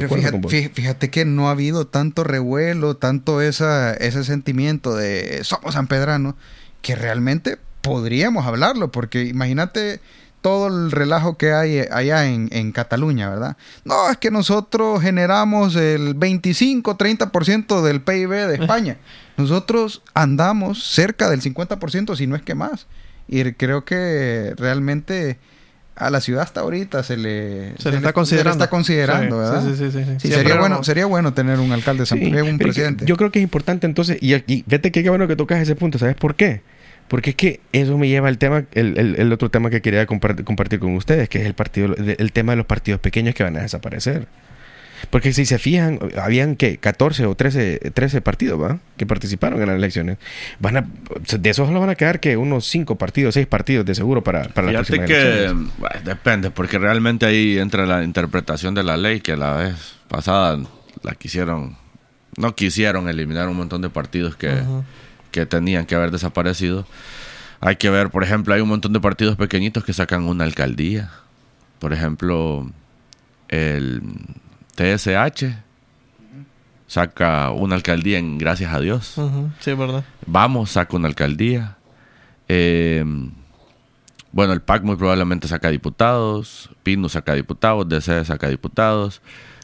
Pero fíjate, que no ha habido tanto revuelo, tanto esa, ese sentimiento de somos sanpedranos, que realmente podríamos hablarlo, porque imagínate todo el relajo que hay allá en, en, Cataluña, ¿verdad? No, es que nosotros generamos el 25, 30% del PIB de España. Nosotros andamos cerca del 50%, si no es que más. Y creo que realmente a la ciudad hasta ahorita se le, se, le, está considerando, está considerando. ¿verdad? Sí, sí, sí, sería bueno sería bueno tener un alcalde de un presidente. yo creo que es importante entonces y aquí vete que qué bueno que tocas ese punto sabes por qué porque es que eso me lleva al tema el, el, el otro tema que quería compartir, compartir con ustedes que es el partido el tema de los partidos pequeños que van a desaparecer porque si se fijan, habían que 14 o 13, 13 partidos ¿va? que participaron en las elecciones. Van a, de esos solo van a quedar que unos 5 partidos, 6 partidos de seguro para, para la próxima que depende, porque realmente ahí entra la interpretación de la ley que la vez pasada la quisieron, no quisieron eliminar un montón de partidos que, que tenían que haber desaparecido. Hay que ver, por ejemplo, hay un montón de partidos pequeñitos que sacan una alcaldía. Por ejemplo, el TSH saca una alcaldía en Gracias a Dios. Sí, verdad. Vamos, saca una alcaldía. Eh, bueno, el PAC muy probablemente saca diputados. Pino saca diputados. DC saca diputados.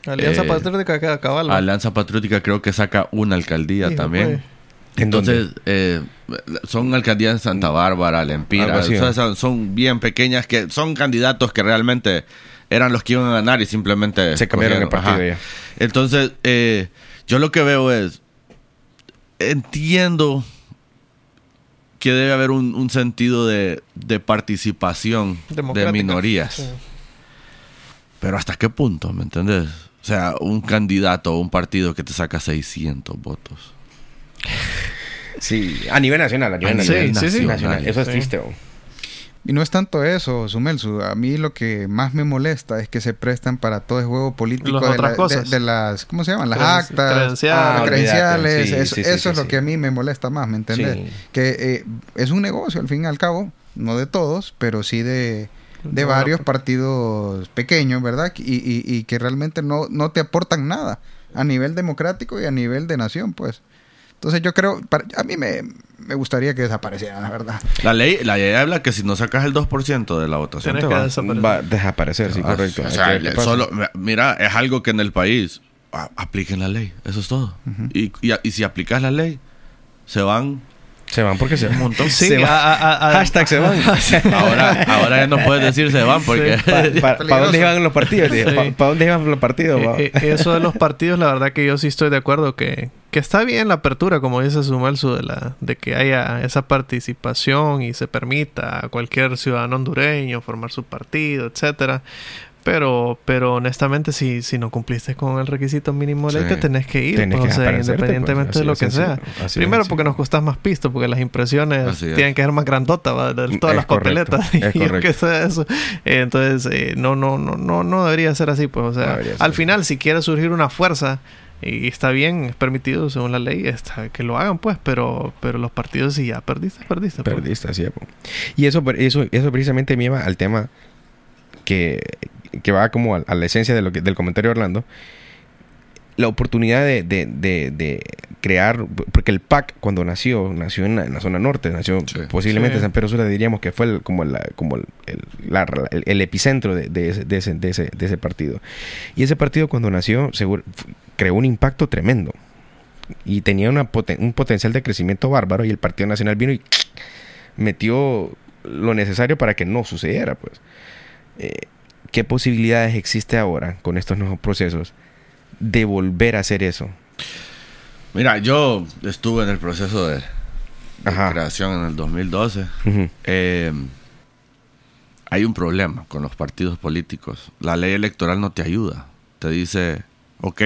Alianza eh, Patriótica queda cabal. Alianza Patriótica creo que saca una alcaldía también. Entonces, eh, son alcaldías en Santa Bárbara, Lempira. son bien pequeñas que son candidatos que realmente eran los que iban a ganar y simplemente se cambiaron el partido Entonces, eh, yo lo que veo es, entiendo que debe haber un, sentido de, participación de minorías. Pero ¿hasta qué punto? ¿Me entendés? O sea, un candidato o un partido que te saca 600 votos. Sí, a nivel nacional, a nivel, nacional. Eso es triste. Y no es tanto eso, Sumelsu. A mí lo que más me molesta es que se prestan para todo el juego político de, las, ¿cómo se llaman? Las actas, credenciales. eso, es lo que a mí me molesta más, ¿me entiendes? Que eh, es un negocio, al fin y al cabo, no de todos, pero sí de, de varios partidos pequeños, ¿verdad? Y, y, y que realmente no, no te aportan nada a nivel democrático y a nivel de nación, pues. Entonces yo creo, a mí me, me gustaría que desapareciera, la verdad. La ley, la ley habla que si no sacas el 2% de la votación te va, a desaparecer, sí, ah, correcto. O sea, solo, mira, es algo que en el país apliquen la ley, eso es todo. y, y, si aplicas la ley, se van se van porque se van un montón. Sí, se hashtag se van. ahora, ahora ya no puedes decir se van porque... ¿Para dónde iban los partidos? ¿Para dónde iban los partidos? Eh, eh, eso de los partidos, la verdad que yo sí estoy de acuerdo que, que está bien la apertura, como dice Sumalsu, de, la, de que haya esa participación y se permita a cualquier ciudadano hondureño formar su partido, etcétera. Pero, pero honestamente, si, si no cumpliste con el requisito mínimo de ley, te tenés que ir, pues, o sea, pues, independientemente de lo que sea. Primero porque nos costas más pisto, porque las impresiones tienen que ser más grandotas, de todas las papeletas. y que sea eso. entonces, eh, no, no, no, no, no debería ser así, pues, o sea, al final, si quiere surgir una fuerza y está bien, es permitido según la ley, está, que lo hagan, pues, pero, pero los partidos, si ya perdiste, perdiste. Pues. Perdiste, así es. Y eso, eso, eso precisamente me lleva al tema que, que va como a, la esencia de lo que, del comentario de Orlando, la oportunidad de, de, de, crear, porque el PAC cuando nació, nació en la, zona norte, nació posiblemente en San Pedro Sula, diríamos que fue el, como, la, como el, el, epicentro de, ese, de, ese, de, ese, de ese partido. Y ese partido cuando nació seguro, creó un impacto tremendo y tenía una un potencial de crecimiento bárbaro y el Partido Nacional vino y metió lo necesario para que no sucediera, pues. Eh, ¿Qué posibilidades existe ahora con estos nuevos procesos de volver a hacer eso? Mira, yo estuve en el proceso de, creación en el 2012. Em, hay un problema con los partidos políticos. La ley electoral no te ayuda. Te dice, ok,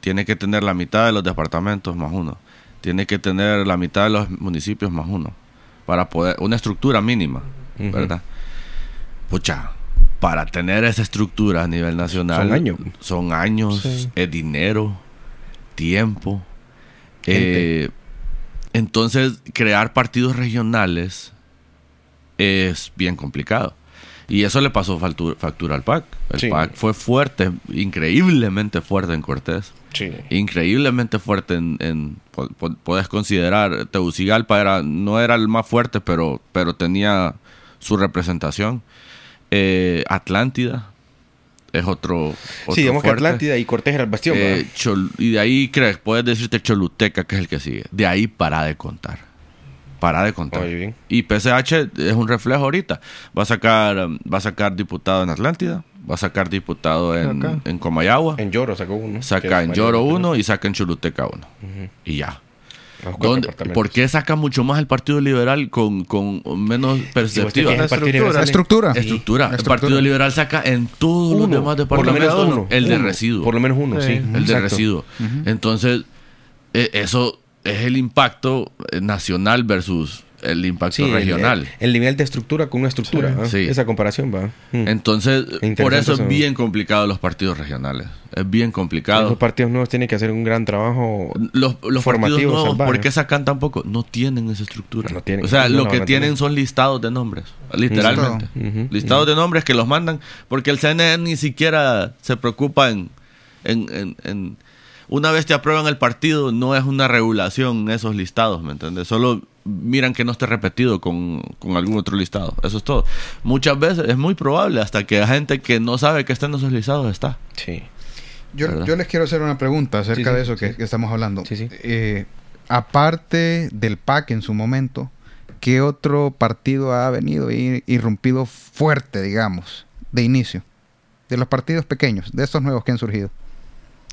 tiene que tener la mitad de los departamentos más uno. Tiene que tener la mitad de los municipios más uno. Para poder, una estructura mínima, ¿verdad? Pucha, para tener esa estructura a nivel nacional. Son años. Son años, es dinero, tiempo. Eh, entonces, crear partidos regionales es bien complicado. Y eso le pasó factura, al PAC. El PAC fue fuerte, increíblemente fuerte en Cortés. Sí. Increíblemente fuerte en... puedes considerar, Tegucigalpa era, no era el más fuerte, pero, pero tenía su representación. Eh, Atlántida es otro, otro Sí, digamos que. Atlántida y Cortés era el bastión. Eh, y de ahí, crees, puedes decirte Choluteca, que es el que sigue. De ahí para de contar. Para de contar. Oye, bien. Y PSH es un reflejo ahorita. Va a sacar, um, va a sacar diputado en Atlántida, va a sacar diputado en, en Comayagua, En Lloro sacó uno. saca en Lloro uno y saca en Choluteca uno. Y ya. Los cuatro ¿Dónde- departamentos. ¿Por qué saca mucho más el Partido Liberal con, con menos perspectiva? Partido Estructura. Liberal- Estructura. Estructura. La El. Partido Liberal saca en todos los demás por lo menos departamentos uno, el de uno, residuo. Por lo menos uno, Sí. sí. el de residuo. Entonces, eh, eso es el impacto nacional versus el impacto Sí, regional. El, el nivel de estructura con una estructura. Sí. Sí. Esa comparación va. Mm. Entonces, Interesante por eso eso. es bien complicado los partidos regionales. Es bien complicado. Los partidos nuevos tienen que hacer un gran trabajo. Los, los partidos formativo, nuevos, salvaje. ¿por qué sacan tampoco? No tienen esa estructura. No tienen. o sea, No lo que tienen son listados de nombres. Literalmente. Listados de nombres que los mandan porque el CNN ni siquiera se preocupa en, en, en- en- Una vez te aprueban el partido, no es una regulación esos listados, ¿me entiendes? Solo miran que no esté repetido con, con algún otro listado. Eso es todo. Muchas veces es muy probable hasta que gente que no sabe que está en esos listados está. Sí. Yo, yo les quiero hacer una pregunta acerca Sí, sí, de eso que, sí. que estamos hablando. Sí, sí. Eh, aparte del PAC en su momento, ¿qué otro partido ha venido y irrumpido fuerte, digamos, de inicio? De los partidos pequeños, de estos nuevos que han surgido.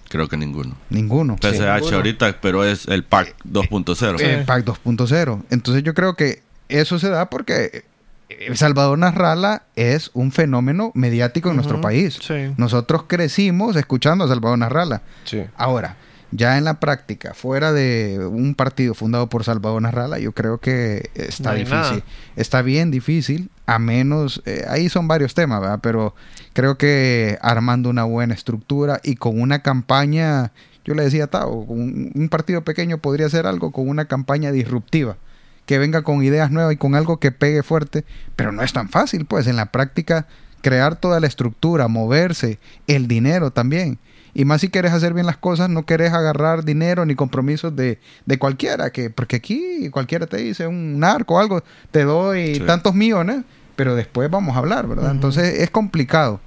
Creo que ninguno. Ninguno. PSH ninguno. ahorita, pero es el PAC 2.0. Sí. Eh, PAC 2.0. Entonces yo creo que eso se da porque eh, Salvador Narrala es un fenómeno mediático en nuestro país. Sí. Nosotros crecimos escuchando a Salvador Narrala. Sí. Ahora, ya en la práctica, fuera de un partido fundado por Salvador Narrala, yo creo que está No difícil. nada. Está bien difícil, a menos, eh, ahí son varios temas, ¿verdad? Pero creo que armando una buena estructura y con una campaña, yo le decía a Tao, un, un partido pequeño podría hacer algo con una campaña disruptiva, que venga con ideas nuevas y con algo que pegue fuerte, pero no es tan fácil, pues en la práctica crear toda la estructura, moverse, el dinero también. Y más si quieres hacer bien las cosas, no querés agarrar dinero ni compromisos de, de cualquiera, que porque aquí cualquiera te dice un narco o algo, te doy Sí. tantos millones, pero después vamos a hablar, ¿verdad? Entonces es complicado.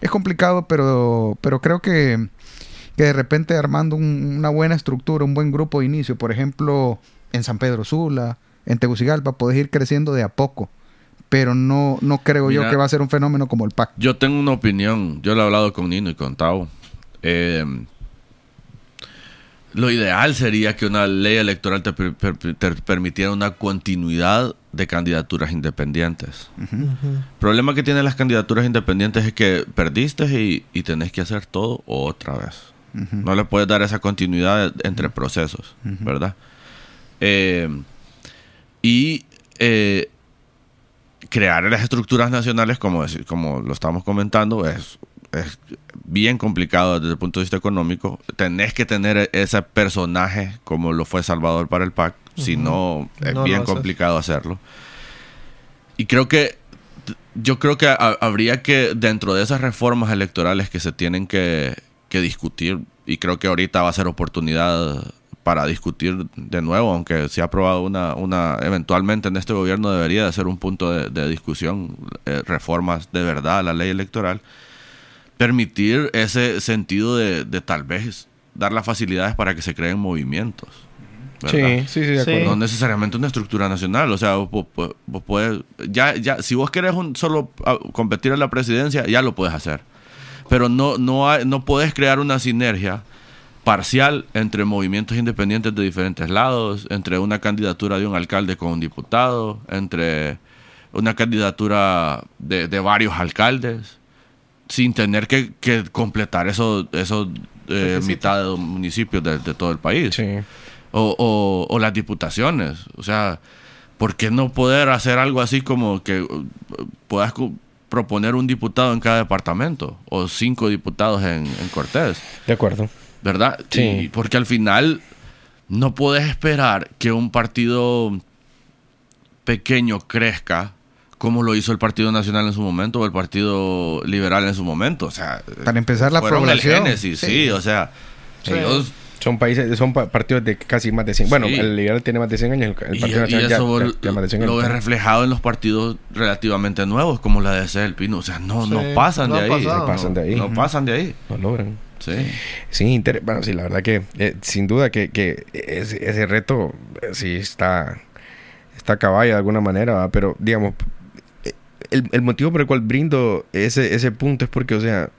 Es complicado, pero, pero creo que, que de repente armando un- una buena estructura, un buen grupo de inicio, por ejemplo, en San Pedro Sula, en Tegucigalpa, puedes ir creciendo de a poco. Pero no, no creo yo que va a ser un fenómeno como el PAC. Yo tengo una opinión. Yo lo he hablado con Nino y con Tao. Eh, lo ideal sería que una ley electoral te, per- per- te permitiera una continuidad de candidaturas independientes. El problema que tienen las candidaturas independientes es que perdiste y, y tenés que hacer todo otra vez. No le puedes dar esa continuidad entre procesos, ¿verdad? Eh, y eh, crear las estructuras nacionales, como, como lo estamos comentando, es, es bien complicado desde el punto de vista económico. Tenés que tener ese personaje como lo fue Salvador para el PAC, si no, es No bien complicado hacerlo. Y creo que yo creo que ha- habría que, dentro de esas reformas electorales que se tienen que, que discutir, y creo que ahorita va a ser oportunidad para discutir de nuevo, aunque se ha aprobado una, una eventualmente en este gobierno debería de ser un punto de, de discusión, eh, reformas de verdad a la ley electoral, permitir ese sentido de, de tal vez dar las facilidades para que se creen movimientos. Sí, ¿verdad? sí, sí, de Sí. acuerdo. No necesariamente una estructura nacional, o sea, vos, vos- vos puedes, ya, ya, si vos querés un solo competir en la presidencia, ya lo puedes hacer. Pero no, no, hay, no puedes crear una sinergia parcial entre movimientos independientes de diferentes lados, entre una candidatura de un alcalde con un diputado, entre una candidatura de, de varios alcaldes, sin tener que, que completar esos, esos eh, mitad de municipios de, de todo el país Sí. o, o- o las diputaciones. O sea, ¿por qué no poder hacer algo así como que uh, puedas proponer un diputado en cada departamento o cinco diputados en, en Cortés? De acuerdo. ¿Verdad? Sí. Y porque al final no puedes esperar que un partido pequeño crezca como lo hizo el Partido Nacional en su momento o el Partido Liberal en su momento. O sea, Para empezar, la fueron el población. génesis, sí. Sí. o sea, Ellos son países, son partidos de casi más de 100. Bueno, el liberal tiene más de 100 años, el, Partido Nacional ya, más de 100 años. Lo he reflejado en los partidos relativamente nuevos, como la de el Pino. O sea, no, no pasan de ahí. no pasan de ahí. No pasan de ahí. No logran. Sí. Sí, bueno, sí, la verdad que eh, sin duda que, que ese, ese, reto eh, sí está, está a caballo de alguna manera, pero digamos, el, el motivo por el cual brindo ese, ese punto es porque, o sea,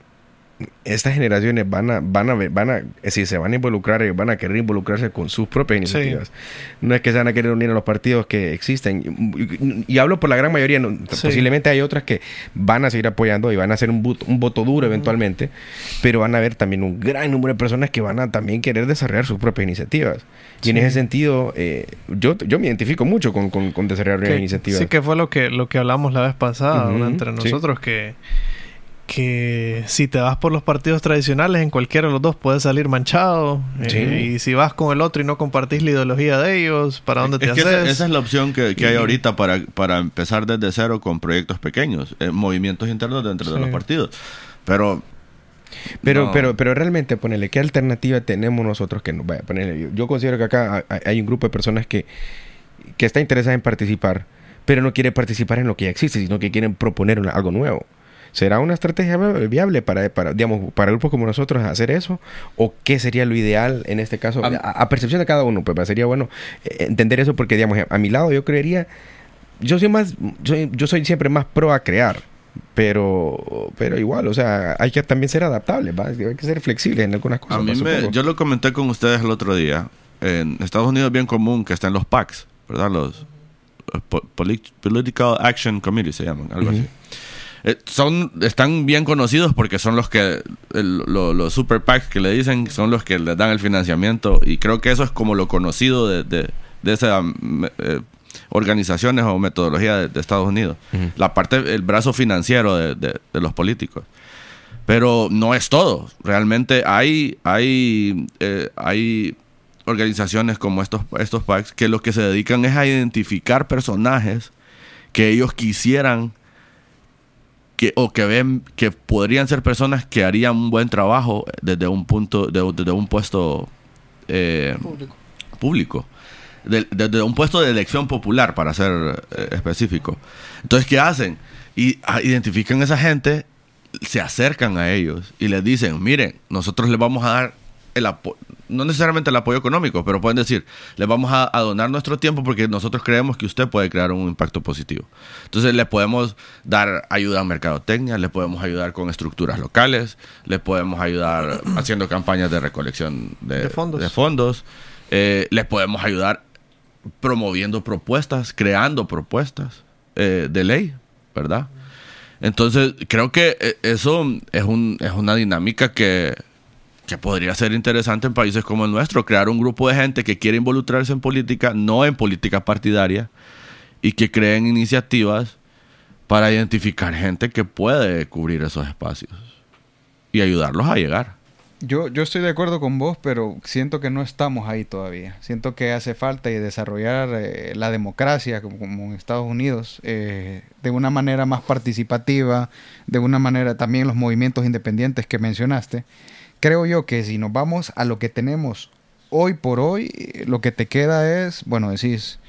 estas generaciones van a, van a van a, si se van a involucrar, eh, van a querer involucrarse con sus propias iniciativas. No es que se van a querer unir a los partidos que existen. Y, hablo por la gran mayoría, posiblemente hay otras que van a seguir apoyando y van a hacer un, voto, un voto duro eventualmente, pero van a haber también un gran número de personas que van a también querer desarrollar sus propias iniciativas. Y en ese sentido, eh, yo, yo me identifico mucho con, con, desarrollar iniciativas. Sí, que fue lo que, lo que hablamos la vez pasada entre nosotros, que que si te vas por los partidos tradicionales, en cualquiera de los dos puedes salir manchado. Eh, y si vas con el otro y no compartís la ideología de ellos, ¿para dónde te haces? Esa, es la opción que, hay ahorita para, para empezar desde cero con proyectos pequeños, eh, movimientos internos dentro de los partidos. Pero pero, pero, pero realmente, ponele, ¿qué alternativa tenemos nosotros que nos vaya a ponerle? Yo considero que acá hay un grupo de personas que, que está interesada en participar, pero no quiere participar en lo que ya existe, sino que quieren proponer algo nuevo. ¿Será una estrategia viable para, para, digamos, para grupos como nosotros hacer eso? ¿O qué sería lo ideal en este caso? A, percepción de cada uno, pues sería bueno eh, entender eso porque, digamos, a mi lado yo creería, yo soy más, yo soy siempre más pro a crear, pero pero igual, o sea, hay que también ser adaptable, hay que ser flexible en algunas cosas. A mí yo lo comenté con ustedes el otro día. En Estados Unidos es bien común que estén los PACs, ¿verdad? Los Political Action Committee se llaman, algo así. Eh, son están bien conocidos porque son los que los super PACs que le dicen son los que les dan el financiamiento. Y creo que eso es como lo conocido de, de, esas eh, organizaciones o metodología de, Estados Unidos. La parte el brazo financiero de, los políticos. Pero no es todo. Realmente hay hay eh, hay organizaciones como estos estos PACs que lo que se dedican es a identificar personajes que ellos quisieran que, o que ven que podrían ser personas que harían un buen trabajo desde un punto, de, desde un puesto eh, público. desde un puesto de elección popular, para ser eh, específico. Entonces, ¿qué hacen? Y ah, identifican a esa gente, se acercan a ellos y les dicen, miren, nosotros les vamos a dar el apoyo, no necesariamente el apoyo económico, pero pueden decir, le vamos a, donar nuestro tiempo porque nosotros creemos que usted puede crear un impacto positivo. Entonces le podemos dar ayuda a mercadotecnia, le podemos ayudar con estructuras locales, le podemos ayudar haciendo campañas de recolección de, fondos, eh, le podemos ayudar promoviendo propuestas, creando propuestas eh, de ley, ¿verdad? Entonces, creo que eh, eso es, un, es una dinámica que que podría ser interesante en países como el nuestro, crear un grupo de gente que quiere involucrarse en política, no en política partidaria, y que creen iniciativas para identificar gente que puede cubrir esos espacios y ayudarlos a llegar. Yo, yo estoy de acuerdo con vos, pero siento que no estamos ahí todavía. Siento que hace falta desarrollar eh, la democracia como, en Estados Unidos eh, de una manera más participativa, de una manera también los movimientos independientes que mencionaste creo yo que si nos vamos a lo que tenemos hoy por hoy, lo que te queda es, bueno, decís,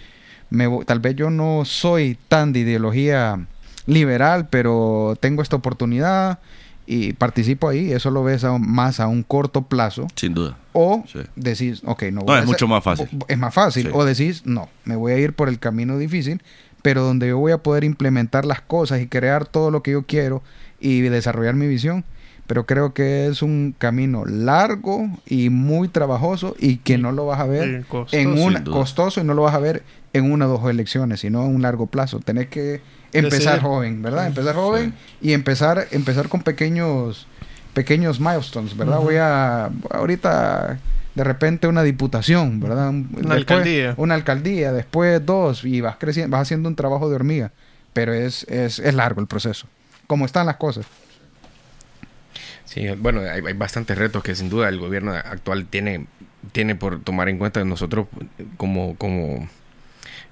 me, tal vez yo no soy tan de ideología liberal, pero tengo esta oportunidad y participo ahí, eso lo ves más a un corto plazo. Sin duda. O decís, ok, no voy no, es mucho más fácil. Es más fácil. O decís, no, me voy a ir por el camino difícil, pero donde yo voy a poder implementar las cosas y crear todo lo que yo quiero y desarrollar mi visión pero creo que es un camino largo y muy trabajoso y que no lo vas a ver en un costoso y no lo vas a ver en una o dos elecciones, sino en un largo plazo. Tenés que empezar joven, ¿verdad? Empezar joven y empezar empezar con pequeños pequeños milestones, ¿verdad? Voy a ahorita de repente una diputación, ¿verdad? Una alcaldía. Una alcaldía, después dos y vas creciendo, vas haciendo un trabajo de hormiga, pero es, es, es largo el proceso. Como están las cosas. Sí, bueno, hay, bastantes retos que sin duda el gobierno actual tiene, tiene por tomar en cuenta nosotros como, como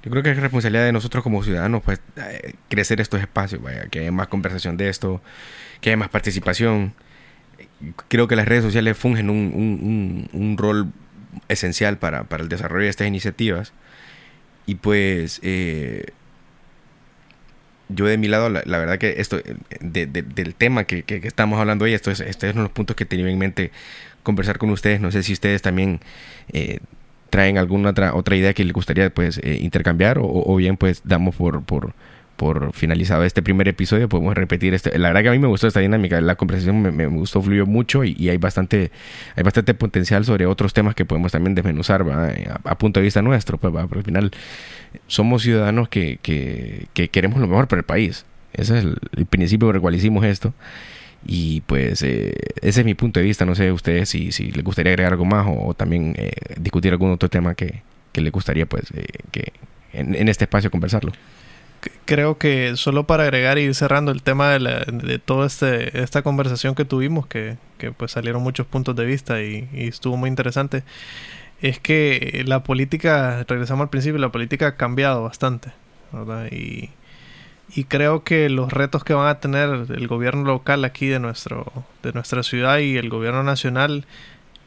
yo creo que es responsabilidad de nosotros como ciudadanos pues eh, crecer estos espacios, que haya más conversación de esto, que haya más participación. creo que las redes sociales fungen un, un, rol esencial para, para, el desarrollo de estas iniciativas. Y pues eh, yo de mi lado, la, verdad que esto, del tema que, que, estamos hablando hoy, esto es, este es uno de los puntos que tenía en mente conversar con ustedes. No sé si ustedes también eh, traen alguna otra, otra idea que les gustaría pues eh, intercambiar o, o, bien pues damos por, por por finalizado este primer episodio, podemos repetir este. La verdad que a mí me gustó esta dinámica, la conversación me, gustó, fluyó mucho y, hay bastante hay bastante potencial sobre otros temas que podemos también desmenuzar a, punto de vista nuestro, pues, al final somos ciudadanos que, que, queremos lo mejor para el país. Ese es el, principio por el cual hicimos esto. Y pues eh, ese es mi punto de vista. No sé ustedes si, si les gustaría agregar algo más o, también eh, discutir algún otro tema que, que les gustaría pues eh, que en este espacio conversarlo creo que solo para agregar y ir cerrando el tema de, la, de toda este, esta conversación que tuvimos, que, que pues salieron muchos puntos de vista y, estuvo muy interesante, es que la política, regresamos al principio, la política ha cambiado bastante, ¿verdad? Y, y creo que los retos que van a tener el gobierno local aquí de, nuestro, de nuestra ciudad y el gobierno nacional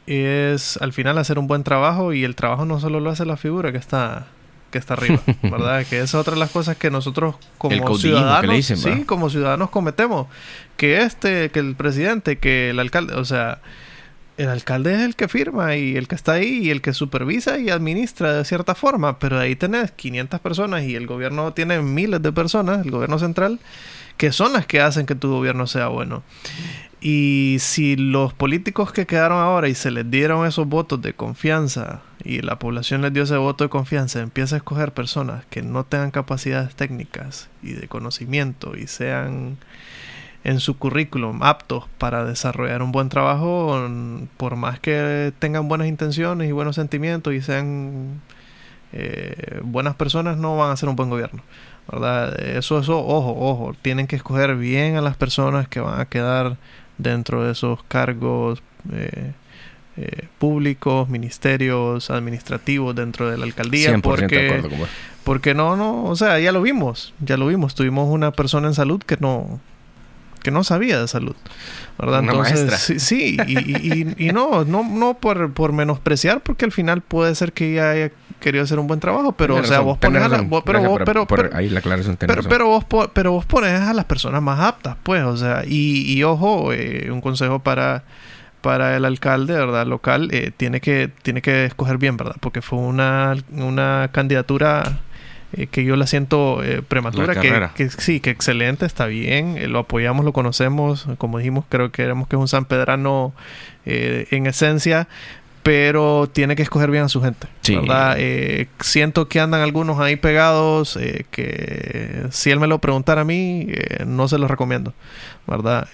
es al final hacer un buen trabajo y el trabajo no solo lo hace la figura que está que está arriba, ¿verdad? que es otra de las cosas que nosotros como ciudadanos, sí, como ciudadanos cometemos, que este, que el presidente, que el alcalde, o sea, el alcalde es el que firma y el que está ahí y el que supervisa y administra de cierta forma, pero ahí tenés 500 personas y el gobierno tiene miles de personas, el gobierno central, que son las que hacen que tu gobierno sea bueno. Y si los políticos que quedaron ahora y se les dieron esos votos de confianza y la población les dio ese voto de confianza, empieza a escoger personas que no tengan capacidades técnicas y de conocimiento y sean en su currículum aptos para desarrollar un buen trabajo, por más que tengan buenas intenciones y buenos sentimientos y sean eh, buenas personas, no van a ser un buen gobierno. ¿verdad? Eso, eso, ojo, ojo, tienen que escoger bien a las personas que van a quedar dentro de esos cargos eh, eh, públicos, ministerios administrativos dentro de la alcaldía. porque, porque no, no, o sea, ya lo vimos, ya lo vimos. Tuvimos una persona en salud que no que no sabía de salud, ¿verdad? Entonces, sí, y, y, no, no, no por, por menospreciar, porque al final puede ser que ella haya querido hacer un buen trabajo, pero o sea, vos pones a la, pero, vos, pero, pero, ahí la pero, pero, vos pero vos pones a las personas más aptas, pues, o sea, y, y ojo, eh, un consejo para para el alcalde, ¿verdad? Local, eh, tiene que tiene que escoger bien, ¿verdad? Porque fue una, una candidatura eh, que yo la siento prematura, que, que, sí, que excelente, está bien, lo apoyamos, lo conocemos, como dijimos, creo que éramos que es un San Pedrano en esencia, pero tiene que escoger bien a su gente. ¿verdad? Eh, siento que andan algunos ahí pegados, eh, que si él me lo preguntara a mí, eh, no se los recomiendo, ¿verdad?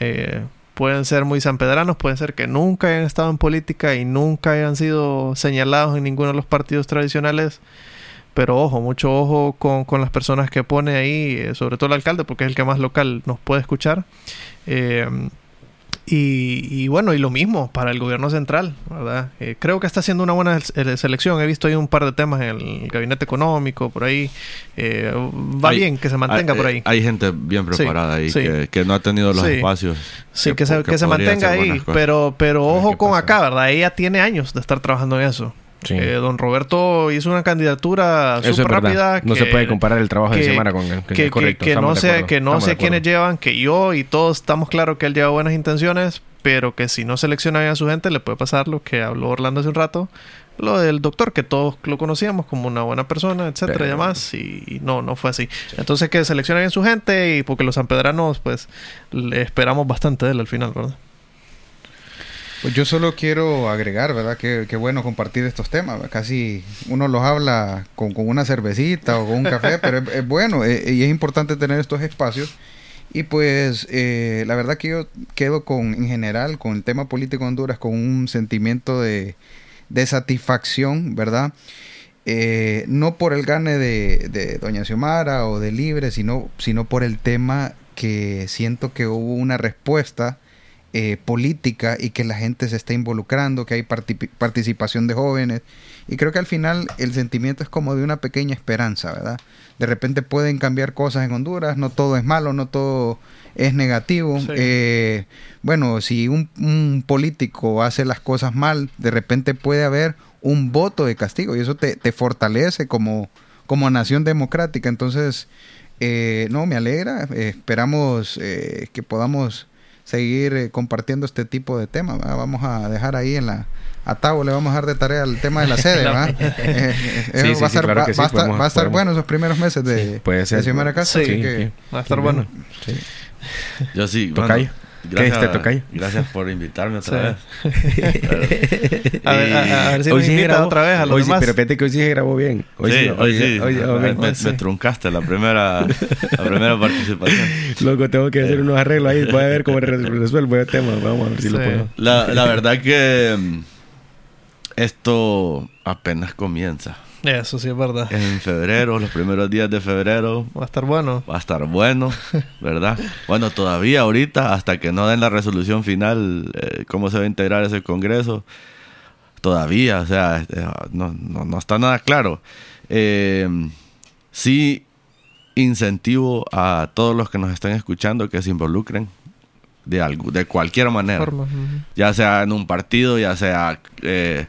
pueden ser muy sanpedranos, pueden ser que nunca hayan estado en política y nunca hayan sido señalados en ninguno de los partidos tradicionales. Pero ojo, mucho ojo con, con las personas que pone ahí, sobre todo el alcalde, porque es el que más local nos puede escuchar. Y, bueno, y lo mismo para el gobierno central, ¿verdad? Eh, creo que está haciendo una buena eh, selección. He visto ahí un par de temas en el gabinete económico, por ahí. Eh, va bien que se mantenga por ahí. Hay gente bien preparada ahí Que, no ha tenido los espacios. Sí, que, se, que se mantenga ahí. Pero, pero ojo con acá, ¿verdad? Ella tiene años de estar trabajando en eso. Eh, don Roberto hizo una candidatura súper rápida. no se puede comparar el trabajo de semana con el que, correcto, que, no sé, que no sé quiénes llevan, que yo y todos estamos claros que él lleva buenas intenciones, pero que si no selecciona bien a su gente le puede pasar lo que habló Orlando hace un rato, lo del doctor, que todos lo conocíamos como una buena persona, etcétera y demás, y, no, no fue así. Entonces que seleccione bien su gente y porque los sanpedranos, pues, le esperamos bastante de él al final, ¿verdad? Pues yo solo quiero agregar, ¿verdad? Qué, bueno compartir estos temas. Casi uno los habla con, una cervecita o con un café, pero es, bueno eh, y es importante tener estos espacios. Y pues eh, la verdad que yo quedo con, en general, con el tema político de Honduras, con un sentimiento de, satisfacción, ¿verdad? Eh, no por el gane de, de, Doña Xiomara o de Libre, sino, sino por el tema que siento que hubo una respuesta eh, política y que la gente se está involucrando, que hay participación de jóvenes. Y creo que al final el sentimiento es como de una pequeña esperanza, ¿verdad? De repente pueden cambiar cosas en Honduras, no todo es malo, no todo es negativo. Eh, bueno, si un, político hace las cosas mal, de repente puede haber un voto de castigo y eso te, te fortalece como, como nación democrática. Entonces, eh, no, me alegra. Eh, esperamos eh, que podamos seguir compartiendo este tipo de temas. Vamos a dejar ahí en la a Tavo le vamos a dar de tarea el tema de la sede, ¿verdad? va, a estar, bueno esos primeros meses de, puede ser, de Casa, así que va a estar bueno. Yo sí, bueno, Gracias, Gracias por invitarme otra vez. a, ver, a, ver si hoy nos invita otra vez a los hoy demás. Sí, pero fíjate que hoy sí se grabó bien. Hoy sí, hoy, sí. Hoy, me, me, truncaste la primera, la primera participación. Loco, tengo que hacer unos arreglos ahí. Voy a ver cómo resuelvo el tema. Vamos a ver si lo puedo. La, la verdad que mm, esto apenas comienza. Eso sí es verdad. En febrero, los primeros días de febrero. Va a estar bueno. Va a estar bueno, ¿verdad? bueno, todavía ahorita, hasta que no den la resolución final, eh, cómo se va a integrar ese Congreso, todavía, o sea, este, no, no, está nada claro. Eh, sí incentivo a todos los que nos estén escuchando que se involucren de, algo, de cualquier manera. Ya sea en un partido, ya sea... Eh,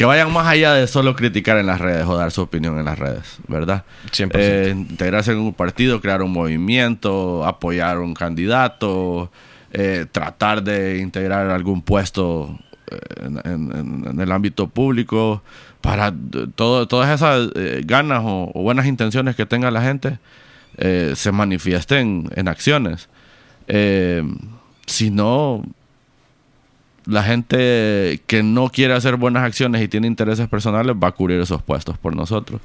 que vayan más allá de solo criticar en las redes o dar su opinión en las redes, ¿verdad? Siempre. Eh, integrarse en un partido, crear un movimiento, apoyar a un candidato, eh, tratar de integrar algún puesto eh, en, el ámbito público, para todo, todas esas ganas o, buenas intenciones que tenga la gente se manifiesten en acciones. si no, la gente que no quiere hacer buenas acciones y tiene intereses personales va a cubrir esos puestos por nosotros.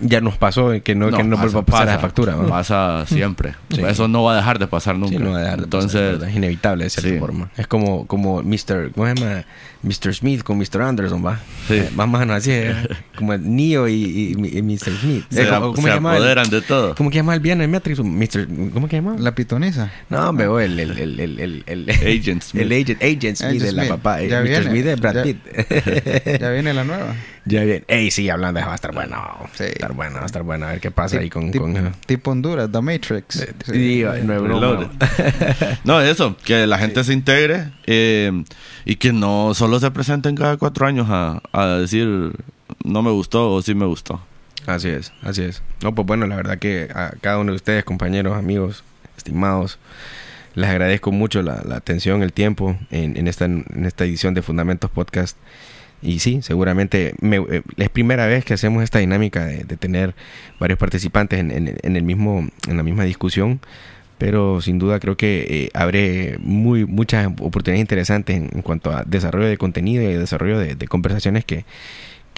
Ya nos pasó que no, que no vuelva a pasar la factura. Pasa siempre. Eso no va a dejar de pasar nunca. no va a dejar de Entonces, pasar, es inevitable de cierta forma. Es como, como Mr. ¿Cómo se llama? Mr. Smith con Mr. Anderson, ¿va? Sí. Eh, más o menos así, ¿eh? como Neo y, y, Mr. Smith. Se, eh, ¿cómo, se apoderan de todo. ¿Cómo que llama el viernes Matrix? Mr. ¿Cómo que llama? La pitoniza. No, veo el, el, el, el, el, Agent Smith. El Agent, Agent Smith de la papá. Ya Mr. Viene, Smith de Brad Pitt. Ya, viene la nueva. Ya viene. Ey, sí, hablando de va a estar bueno. Sí. Va a estar bueno, va a estar bueno. A ver qué pasa ahí con... Tipo, con, tipo Honduras, The Matrix. Eh, sí, no, no, eso. Que la gente se integre eh, y que no solo se presenten cada cuatro años a, a decir no me gustó o sí me gustó. Así es, así es. No, pues bueno, la verdad que a cada uno de ustedes, compañeros, amigos, estimados, les agradezco mucho la, atención, el tiempo en, en, esta, en esta edición de Fundamentos Podcast. Y sí, seguramente eh, es primera vez que hacemos esta dinámica de, tener varios participantes en, en, el mismo, en la misma discusión pero sin duda creo que eh, abre muy, muchas oportunidades interesantes en, cuanto a desarrollo de contenido y desarrollo de, conversaciones que,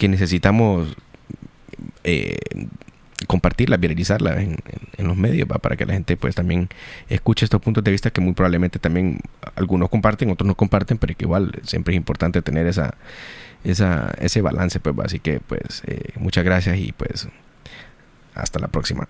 necesitamos eh, compartirlas, viralizarlas en, en, los medios para que la gente pues también escuche estos puntos de vista que muy probablemente también algunos comparten, otros no comparten, pero que igual siempre es importante tener esa, esa ese balance pues así que pues eh, muchas gracias y pues hasta la próxima.